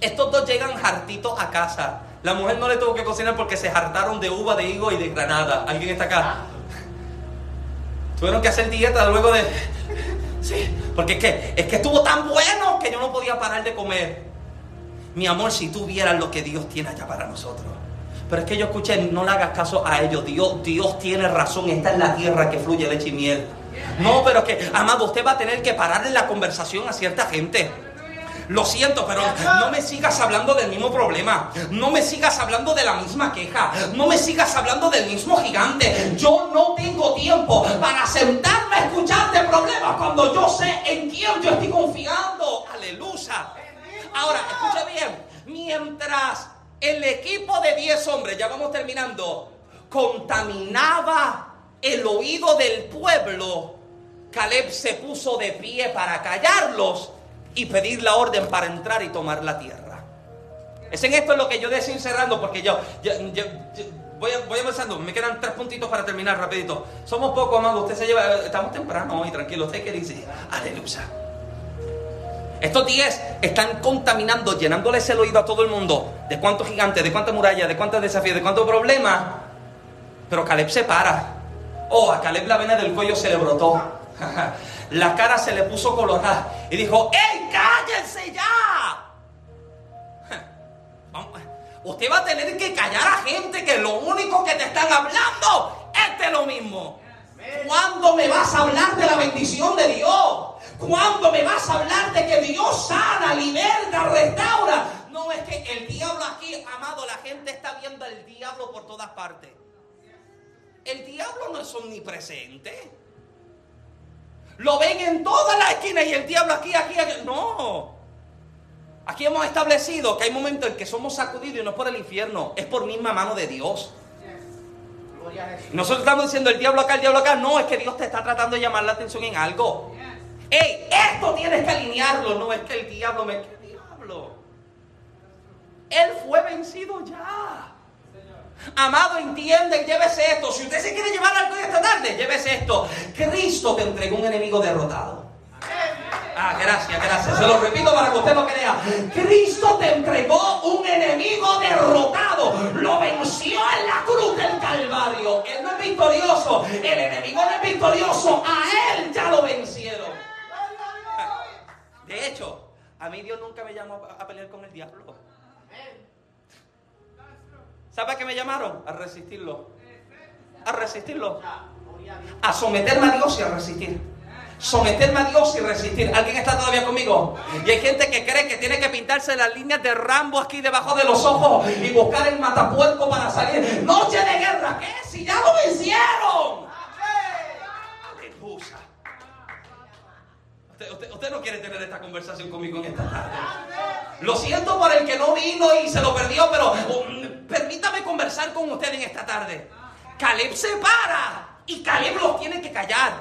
Estos dos llegan hartitos a casa. La mujer no le tuvo que cocinar porque se hartaron de uva, de higo y de granada. ¿Alguien está acá? Tuvieron que hacer dieta luego de... Sí, porque es que, es que estuvo tan bueno que yo no podía parar de comer. Mi amor, si tú vieras lo que Dios tiene allá para nosotros. Pero es que yo escuché, no le hagas caso a ellos. Dios, Dios tiene razón. Esta es la tierra que fluye leche y miel. No, pero es que, amado, usted va a tener que pararle la conversación a cierta gente. Lo siento, pero no me sigas hablando del mismo problema. No me sigas hablando de la misma queja. No me sigas hablando del mismo gigante. Yo no tengo tiempo para sentarme a escucharte problemas cuando yo sé en quién yo estoy confiando. Aleluya. Ahora, escucha bien. Mientras el equipo de 10 hombres, ya vamos terminando, contaminaba el oído del pueblo, Caleb se puso de pie para callarlos y pedir la orden para entrar y tomar la tierra. Es en esto lo que yo decía cerrando, porque yo, voy, avanzando, me quedan tres puntitos para terminar rapidito. Somos pocos, amado, usted se lleva, estamos temprano hoy, tranquilo, usted que dice, aleluya. Estos diez están contaminando, llenándoles el oído a todo el mundo de cuántos gigantes, de cuántas murallas, de cuántos desafíos, de cuántos problemas. Pero Caleb se para. Oh, a Caleb la vena del cuello se le brotó. la cara se le puso colorada. Y dijo, ¡Ey, cállense ya! Usted va a tener que callar a gente que lo único que te están hablando es de lo mismo. ¿Cuándo me vas a hablar de la bendición de Dios? ¿Cuándo me vas a hablar de que Dios sana, liberta, restaura? No es que el diablo aquí, amado, la gente está viendo al diablo por todas partes. El diablo no es omnipresente. Lo ven en todas las esquinas y el diablo aquí, aquí, aquí. No. Aquí hemos establecido que hay momentos en que somos sacudidos y no es por el infierno, es por misma mano de Dios. Nosotros estamos diciendo el diablo acá, el diablo acá. No, es que Dios te está tratando de llamar la atención en algo. ¡Ey! Esto tienes que alinearlo. No es que el diablo me. ¿Qué diablo? Él fue vencido ya. Amado, entiende, llévese esto. Si usted se quiere llevar algo esta tarde, llévese esto. Cristo te entregó un enemigo derrotado. Ah, gracias, gracias. Se lo repito para que usted lo crea. Cristo te entregó un enemigo derrotado. Lo venció en la cruz del Calvario. Él no es victorioso. El enemigo no es victorioso. A él ya lo vencieron. De hecho, a mí Dios nunca me llamó a pelear con el diablo. ¿Sabe a qué me llamaron? A resistirlo. A resistirlo. A someterme a Dios y a resistir. Someterme a Dios y resistir. ¿Alguien está todavía conmigo? Y hay gente que cree que tiene que pintarse las líneas de Rambo aquí debajo de los ojos y buscar el matapuerco para salir. Noche de guerra. ¿Qué? Si ya lo vencieron. Usted, no quiere tener esta conversación conmigo en esta tarde. Lo siento por el que no vino y se lo perdió, pero um, permítame conversar con usted en esta tarde. Caleb se para y Caleb los tiene que callar.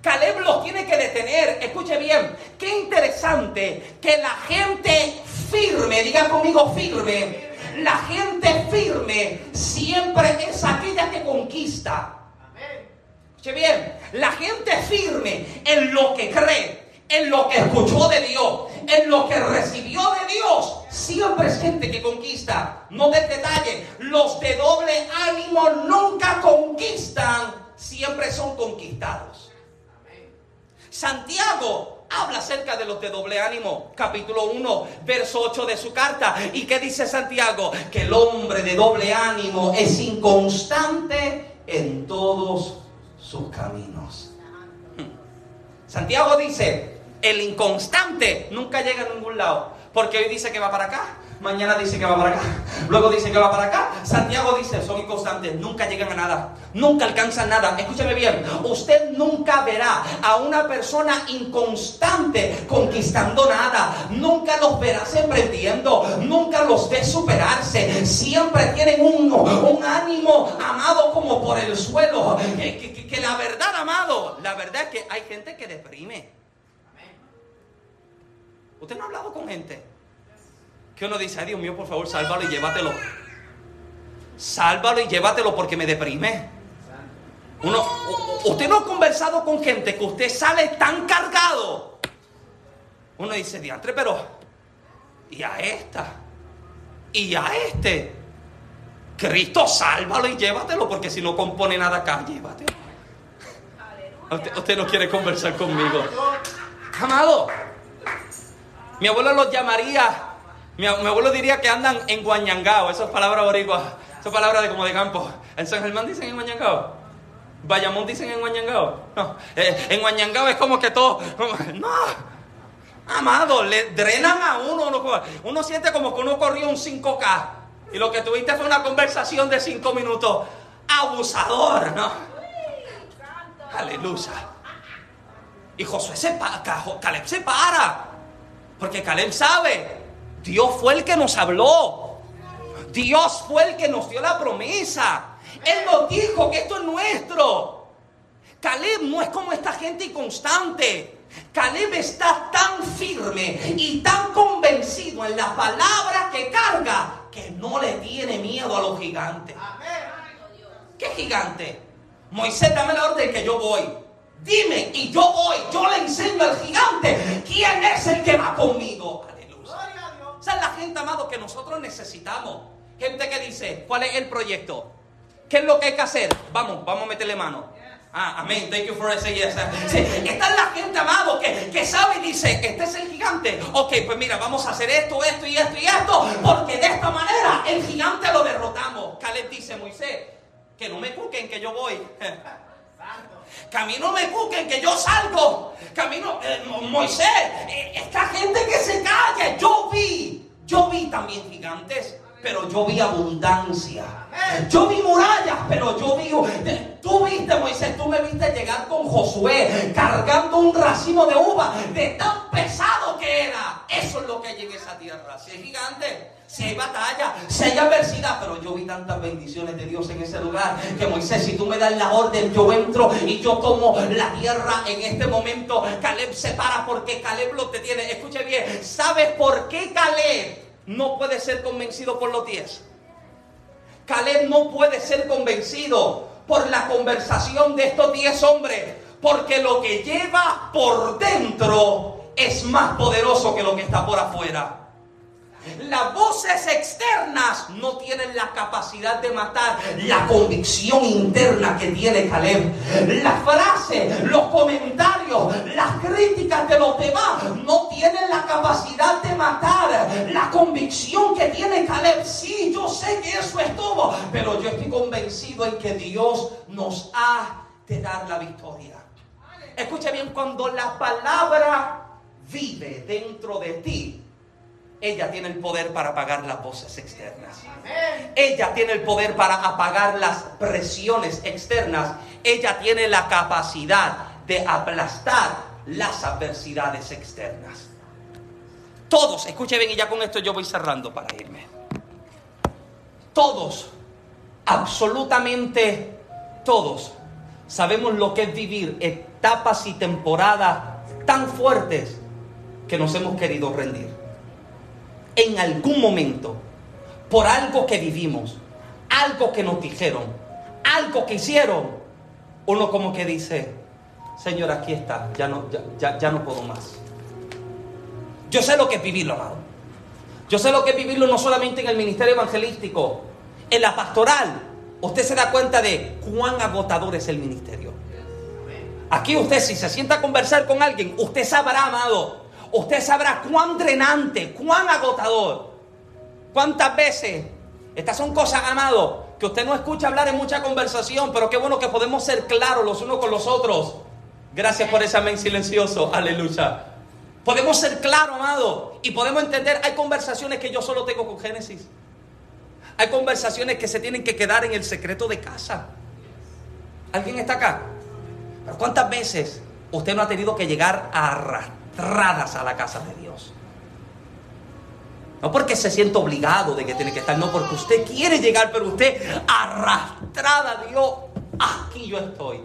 Caleb los tiene que detener. Escuche bien, qué interesante que la gente firme, diga conmigo firme, la gente firme siempre es aquella que conquista. Escuche bien, la gente firme en lo que cree, en lo que escuchó de Dios, en lo que recibió de Dios, siempre es gente que conquista. No del detalle, los de doble ánimo nunca conquistan, siempre son conquistados. Santiago habla acerca de los de doble ánimo. Capítulo 1, verso 8 de su carta. ¿Y qué dice Santiago? Que el hombre de doble ánimo es inconstante en todos sus caminos. Santiago dice, el inconstante nunca llega a ningún lado. Porque hoy dice que va para acá, mañana dice que va para acá, luego dice que va para acá. Santiago dice, son inconstantes, nunca llegan a nada, nunca alcanzan nada. Escúcheme bien, usted nunca verá a una persona inconstante conquistando nada, nunca los verás emprendiendo, nunca los ve superarse, siempre tienen un, un ánimo amado como por el suelo. Que la verdad, amado, la verdad es que hay gente que deprime. Usted no ha hablado con gente que uno dice, ay Dios mío, por favor, sálvalo y llévatelo. Sálvalo y llévatelo porque me deprime. Uno, usted no ha conversado con gente que usted sale tan cargado. Uno dice, diantre, pero, y a esta, y a este. Cristo, sálvalo y llévatelo, porque si no compone nada acá, llévatelo. Usted, usted no quiere conversar conmigo. Amado, mi abuelo los llamaría, mi, abuelo diría que andan en Guañangao, esas palabras boricuas, esas palabras de como de campo. En San Germán dicen en Guañangao. Bayamón dicen en Guañangao. No, eh, en Guañangao es como que todo. No, amado, le drenan a uno, uno. Uno siente como que uno corrió un 5K. Y lo que tuviste fue una conversación de 5 minutos. Abusador, ¿no? Aleluya. Y Josué se para, Caleb se para. Porque Caleb sabe, Dios fue el que nos habló. Dios fue el que nos dio la promesa. Él nos dijo que esto es nuestro. Caleb no es como esta gente inconstante. Caleb está tan firme y tan convencido en la palabra que carga que no le tiene miedo a los gigantes. ¿Qué gigante? Moisés, dame la orden que yo voy. Dime y yo voy, yo le enseño al gigante quién es el que va conmigo. Aleluya. Esa es la gente, amado, que nosotros necesitamos. Gente que dice, ¿cuál es el proyecto? ¿Qué es lo que hay que hacer? Vamos, vamos a meterle mano. Ah, amén. Thank you for saying yes. Sí, esta es la gente, amado, que, que sabe y dice, este es el gigante. Ok, pues mira, vamos a hacer esto, esto y esto y esto, porque de esta manera el gigante lo derrotamos. Caleb dice, Moisés, que no me cuquen que yo voy. Camino me busquen que yo salgo. Camino, eh, Moisés, eh, esta gente que se calle. Yo vi, yo vi también gigantes, pero yo vi abundancia. Yo vi murallas, pero yo vi. Tú viste, Moisés, tú me viste llegar con Josué cargando un racimo de uva de tan pesado que era. Eso es lo que hay en esa tierra. Si es gigante, si hay batalla, si hay adversidad, pero yo vi tantas bendiciones de Dios en ese lugar que Moisés, si tú me das la orden, yo entro y yo tomo la tierra en este momento. Caleb se para porque Caleb lo te tiene. Escuche bien, ¿sabes por qué Caleb no puede ser convencido por los diez? Caleb no puede ser convencido por la conversación de estos diez hombres, porque lo que lleva por dentro es más poderoso que lo que está por afuera. Las voces externas no tienen la capacidad de matar la convicción interna que tiene Caleb. Las frases, los comentarios, las críticas de los demás no tienen la capacidad de matar la convicción que tiene Caleb. Sí, yo sé que eso estuvo, pero yo estoy convencido en que Dios nos ha de dar la victoria. Escucha bien, cuando la palabra vive dentro de ti, ella tiene el poder para apagar las voces externas. Ella tiene el poder para apagar las presiones externas. Ella tiene la capacidad de aplastar las adversidades externas. Todos, escuche bien y ya con esto yo voy cerrando para irme. Todos, absolutamente todos, sabemos lo que es vivir etapas y temporadas tan fuertes que nos hemos querido rendir. En algún momento, por algo que vivimos, algo que nos dijeron, algo que hicieron, uno como que dice, Señor, aquí está, ya no, ya, ya, no puedo más. Yo sé lo que es vivirlo, amado. Yo sé lo que es vivirlo no solamente en el ministerio evangelístico, en la pastoral. Usted se da cuenta de cuán agotador es el ministerio. Aquí usted si se sienta a conversar con alguien, usted sabrá, amado, usted sabrá cuán drenante, cuán agotador. ¿Cuántas veces? Estas son cosas, amado, que usted no escucha hablar en mucha conversación, pero qué bueno que podemos ser claros los unos con los otros. Gracias por ese amén silencioso. Aleluya. Podemos ser claros, amado, y podemos entender, hay conversaciones que yo solo tengo con Génesis. Hay conversaciones que se tienen que quedar en el secreto de casa. ¿Alguien está acá? Pero ¿cuántas veces usted no ha tenido que llegar arrastradas a la casa de Dios? No porque se siente obligado de que tiene que estar, no porque usted quiere llegar, pero usted arrastrada a Dios, aquí yo estoy.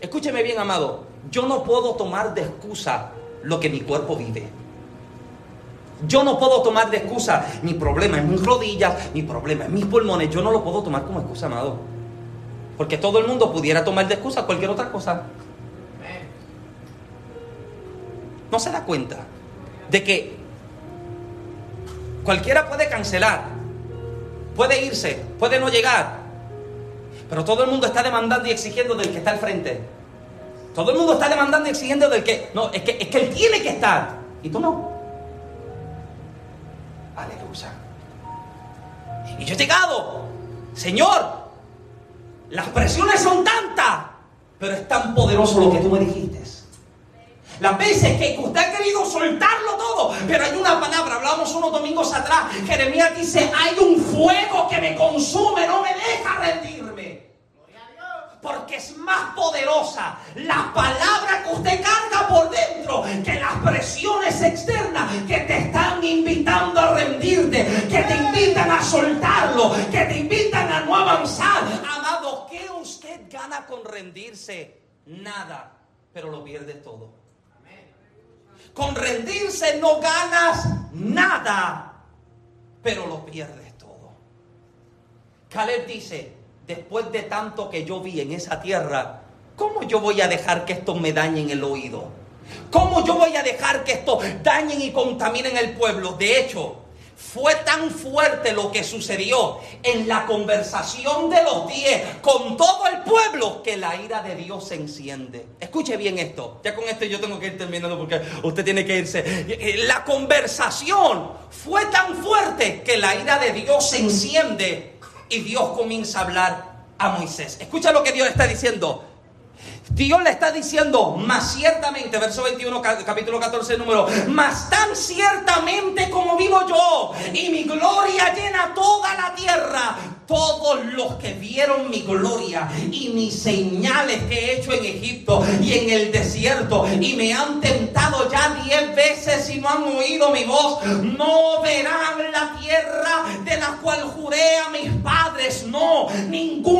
Escúcheme bien, amado. Yo no puedo tomar de excusa lo que mi cuerpo vive. Yo no puedo tomar de excusa mi problema en mis rodillas, mi problema en mis pulmones. Yo no lo puedo tomar como excusa, amado. Porque todo el mundo pudiera tomar de excusa cualquier otra cosa. No se da cuenta de que cualquiera puede cancelar, puede irse, puede no llegar, pero todo el mundo está demandando y exigiendo del que está al frente. Todo el mundo está demandando y exigiendo del que. No, es que, es que él tiene que estar. Y tú no. Aleluya. Y yo he llegado. Señor, las presiones son tantas, pero es tan poderoso lo que tú me dijiste. Las veces que usted ha querido soltarlo todo, pero hay una palabra, hablamos unos domingos atrás, Jeremías dice, hay un fuego que me consume, no me deja rendirme porque es más poderosa la palabra que usted carga por dentro que las presiones externas que te están invitando a rendirte, que te invitan a soltarlo, que te invitan a no avanzar. Amado, ¿qué usted gana con rendirse? Nada, pero lo pierde todo. Con rendirse no ganas nada, pero lo pierdes todo. Caleb dice, después de tanto que yo vi en esa tierra, ¿cómo yo voy a dejar que esto me dañe en el oído? ¿Cómo yo voy a dejar que esto dañen y contaminen el pueblo? De hecho, fue tan fuerte lo que sucedió en la conversación de los diez con todo el pueblo que la ira de Dios se enciende. Escuche bien esto. Ya con esto yo tengo que ir terminando porque usted tiene que irse. La conversación fue tan fuerte que la ira de Dios se enciende y Dios comienza a hablar a Moisés. Escucha lo que Dios está diciendo. Dios le está diciendo, más ciertamente, verso 21, capítulo 14, número, más tan ciertamente como vivo yo, y mi gloria llena toda la tierra, todos los que vieron mi gloria y mis señales que he hecho en Egipto y en el desierto y me han tentado ya diez veces y no han oído mi voz, no verán la tierra de la cual juré a mis padres, no, ninguno de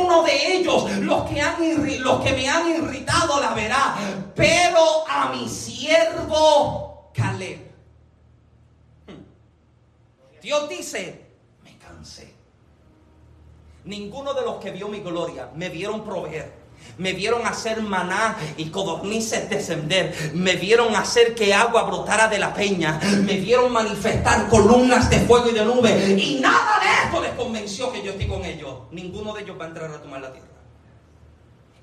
los que, han, los que me han irritado la verá, pero a mi siervo Caleb. Dios dice, me cansé Ninguno de los que vio mi gloria me vieron proveer. Me vieron hacer maná y codornices descender. Me vieron hacer que agua brotara de la peña. Me vieron manifestar columnas de fuego y de nube. Y nada de esto les convenció que yo estoy con ellos. Ninguno de ellos va a entrar a tomar la tierra.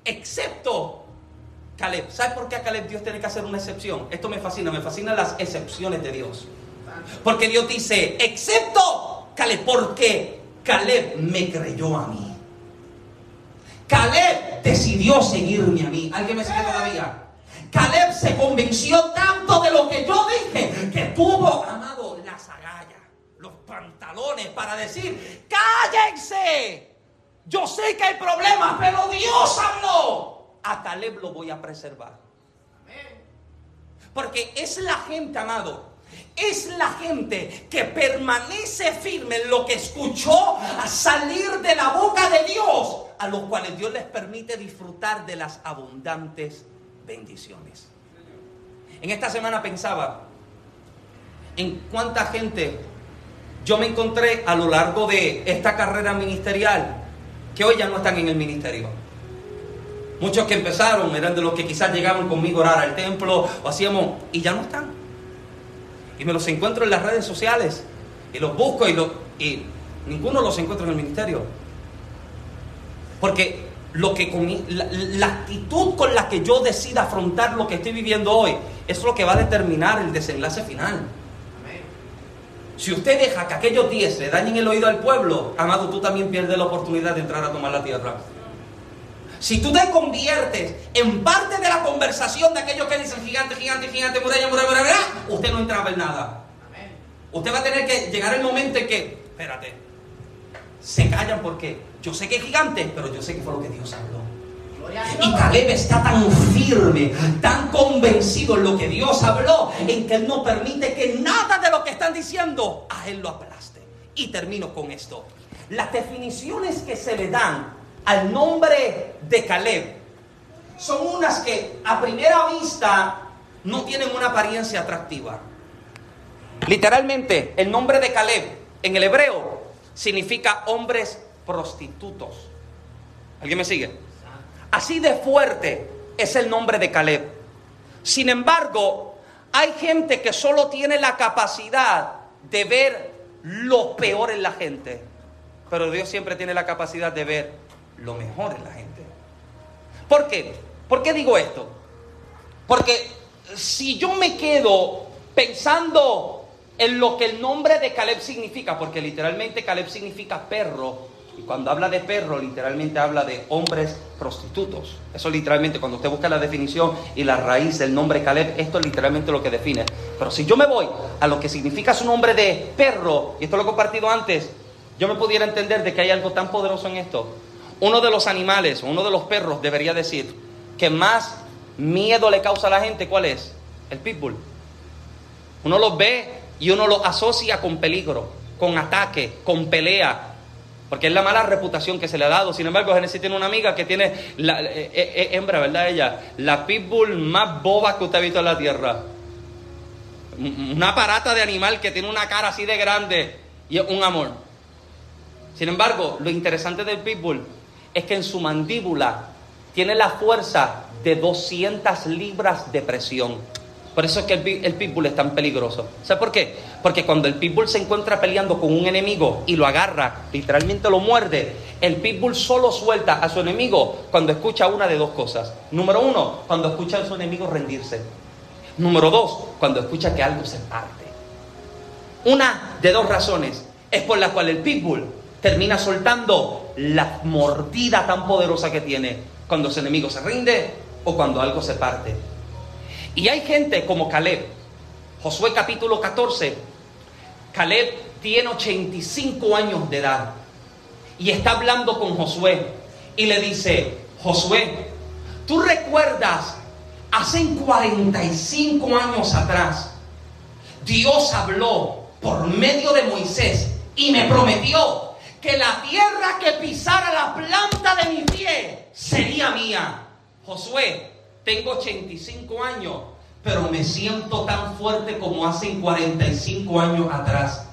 Excepto Caleb. ¿Sabes por qué a Caleb Dios tiene que hacer una excepción? Esto me fascina. Me fascinan las excepciones de Dios. Porque Dios dice, excepto Caleb. ¿Por qué? Caleb me creyó a mí. Caleb decidió seguirme a mí. ¿Alguien me sigue todavía? Caleb se convenció tanto de lo que yo dije que tuvo, amado, las agallas, los pantalones para decir, cállense. Yo sé que hay problemas, pero Dios habló. A Caleb lo voy a preservar. Porque es la gente, amado, es la gente que permanece firme en lo que escuchó a salir de la boca de Dios, a los cuales Dios les permite disfrutar de las abundantes bendiciones. En esta semana pensaba en cuánta gente yo me encontré a lo largo de esta carrera ministerial que hoy ya no están en el ministerio. Muchos que empezaron eran de los que quizás llegaban conmigo a orar al templo o hacíamos y ya no están. Y me los encuentro en las redes sociales y los busco y, y ninguno los encuentro en el ministerio. Porque lo que la, la, actitud con la que yo decida afrontar lo que estoy viviendo hoy es lo que va a determinar el desenlace final. Si usted deja que aquellos 10 le dañen el oído al pueblo, amado, tú también pierdes la oportunidad de entrar a tomar la tierra. Si tú te conviertes en parte de la conversación de aquellos que dicen gigante, gigante, gigante, muralla, muralla, muralla, usted no entra a ver nada. Usted va a tener que llegar el momento en que, espérate, se callan porque yo sé que es gigante, pero yo sé que fue lo que Dios habló. Y Caleb está tan firme, tan convencido en lo que Dios habló, en que él no permite que nada de lo que están diciendo a él lo aplaste. Y termino con esto. Las definiciones que se le dan al nombre de Caleb son unas que a primera vista no tienen una apariencia atractiva. Literalmente, el nombre de Caleb en el hebreo significa hombres prostitutos. ¿Alguien me sigue? Así de fuerte es el nombre de Caleb. Sin embargo, hay gente que solo tiene la capacidad de ver lo peor en la gente. Pero Dios siempre tiene la capacidad de ver lo mejor en la gente. ¿Por qué? ¿Por qué digo esto? Porque si yo me quedo pensando en lo que el nombre de Caleb significa, porque literalmente Caleb significa perro, y cuando habla de perro, literalmente habla de hombres prostitutos. Eso literalmente, cuando usted busca la definición y la raíz del nombre Caleb, esto es literalmente lo que define. Pero si yo me voy a lo que significa su nombre de perro, y esto lo he compartido antes, yo me pudiera entender de que hay algo tan poderoso en esto. Uno de los animales, uno de los perros debería decir que más miedo le causa a la gente, ¿cuál es? El pitbull. Uno los ve y uno los asocia con peligro, con ataque, con pelea, porque es la mala reputación que se le ha dado. Sin embargo, Genesis tiene una amiga que tiene, la, eh, eh, eh, hembra, ¿verdad? Ella, la pitbull más boba que usted ha visto en la tierra. Una parata de animal que tiene una cara así de grande y un amor. Sin embargo, lo interesante del pitbull es que en su mandíbula tiene la fuerza de 200 libras de presión. Por eso es que el, pitbull es tan peligroso. ¿Sabe por qué? Porque cuando el pitbull se encuentra peleando con un enemigo y lo agarra, literalmente lo muerde, el pitbull solo suelta a su enemigo cuando escucha una de dos cosas. Número uno, cuando escucha a su enemigo rendirse. Número dos, cuando escucha que algo se parte. Una de dos razones es por la cual el pitbull termina soltando la mordida tan poderosa que tiene cuando su enemigo se rinde o cuando algo se parte. Y hay gente como Caleb, Josué capítulo 14, Caleb tiene 85 años de edad. Y está hablando con Josué. Y le dice, Josué, tú recuerdas hace 45 años atrás, Dios habló por medio de Moisés y me prometió que la tierra que pisara la planta de mi pie sería mía. Josué, tengo 85 años, pero me siento tan fuerte como hace 45 años atrás.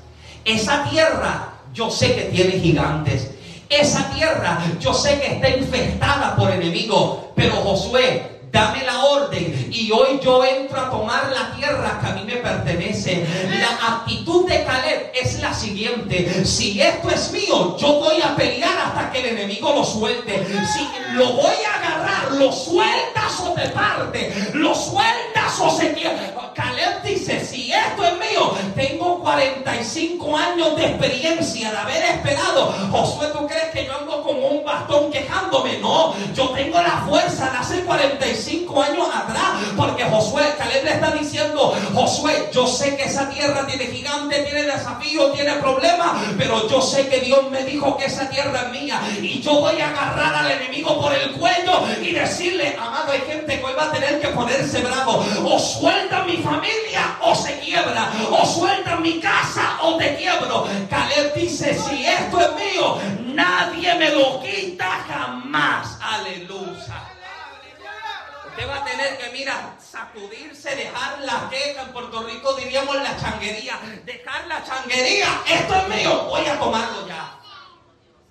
Esa tierra yo sé que tiene gigantes. Esa tierra yo sé que está infestada por enemigos. Pero Josué, dame la orden y hoy yo entro a tomar la tierra que a mí me pertenece. La actitud de Caleb es la siguiente, si esto es mío, yo voy a pelear hasta que el enemigo lo suelte. Si lo voy a agarrar, lo sueltas o te parte, lo sueltas o se quiebra. Caleb dice, si esto es mío, tengo 45 años de experiencia de haber esperado. Josué, ¿tú crees que yo ando como un bastón quejando? ayudándome. No, yo tengo la fuerza de hace 45 años atrás. Porque Josué, Caleb le está diciendo, Josué, yo sé que esa tierra tiene gigante, tiene desafíos, tiene problemas. Pero yo sé que Dios me dijo que esa tierra es mía. Y yo voy a agarrar al enemigo por el cuello y decirle, amado, hay gente que hoy va a tener que ponerse bravo. O suelta mi familia o se quiebra. O suelta mi casa o te quiebro. Caleb dice, si esto es mío, nadie me lo quita jamás. Aleluya. Usted va a tener que, mira, sacudirse, dejar la queja. En Puerto Rico diríamos la changuería. Dejar la changuería. Esto es mío. Voy a tomarlo ya.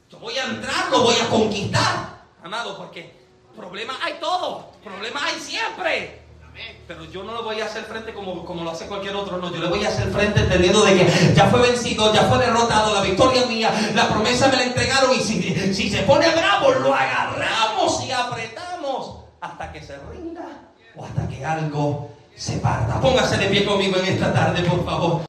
Yo voy a entrar, lo voy a conquistar. Amado, porque problemas hay todo. Problemas hay siempre. Pero yo no lo voy a hacer frente como, como lo hace cualquier otro, no, yo le voy a hacer frente entendiendo de que ya fue vencido, ya fue derrotado, la victoria es mía, la promesa me la entregaron y si, si se pone bravo, lo agarramos y apretamos hasta que se rinda o hasta que algo se parta. Póngase de pie conmigo en esta tarde, por favor.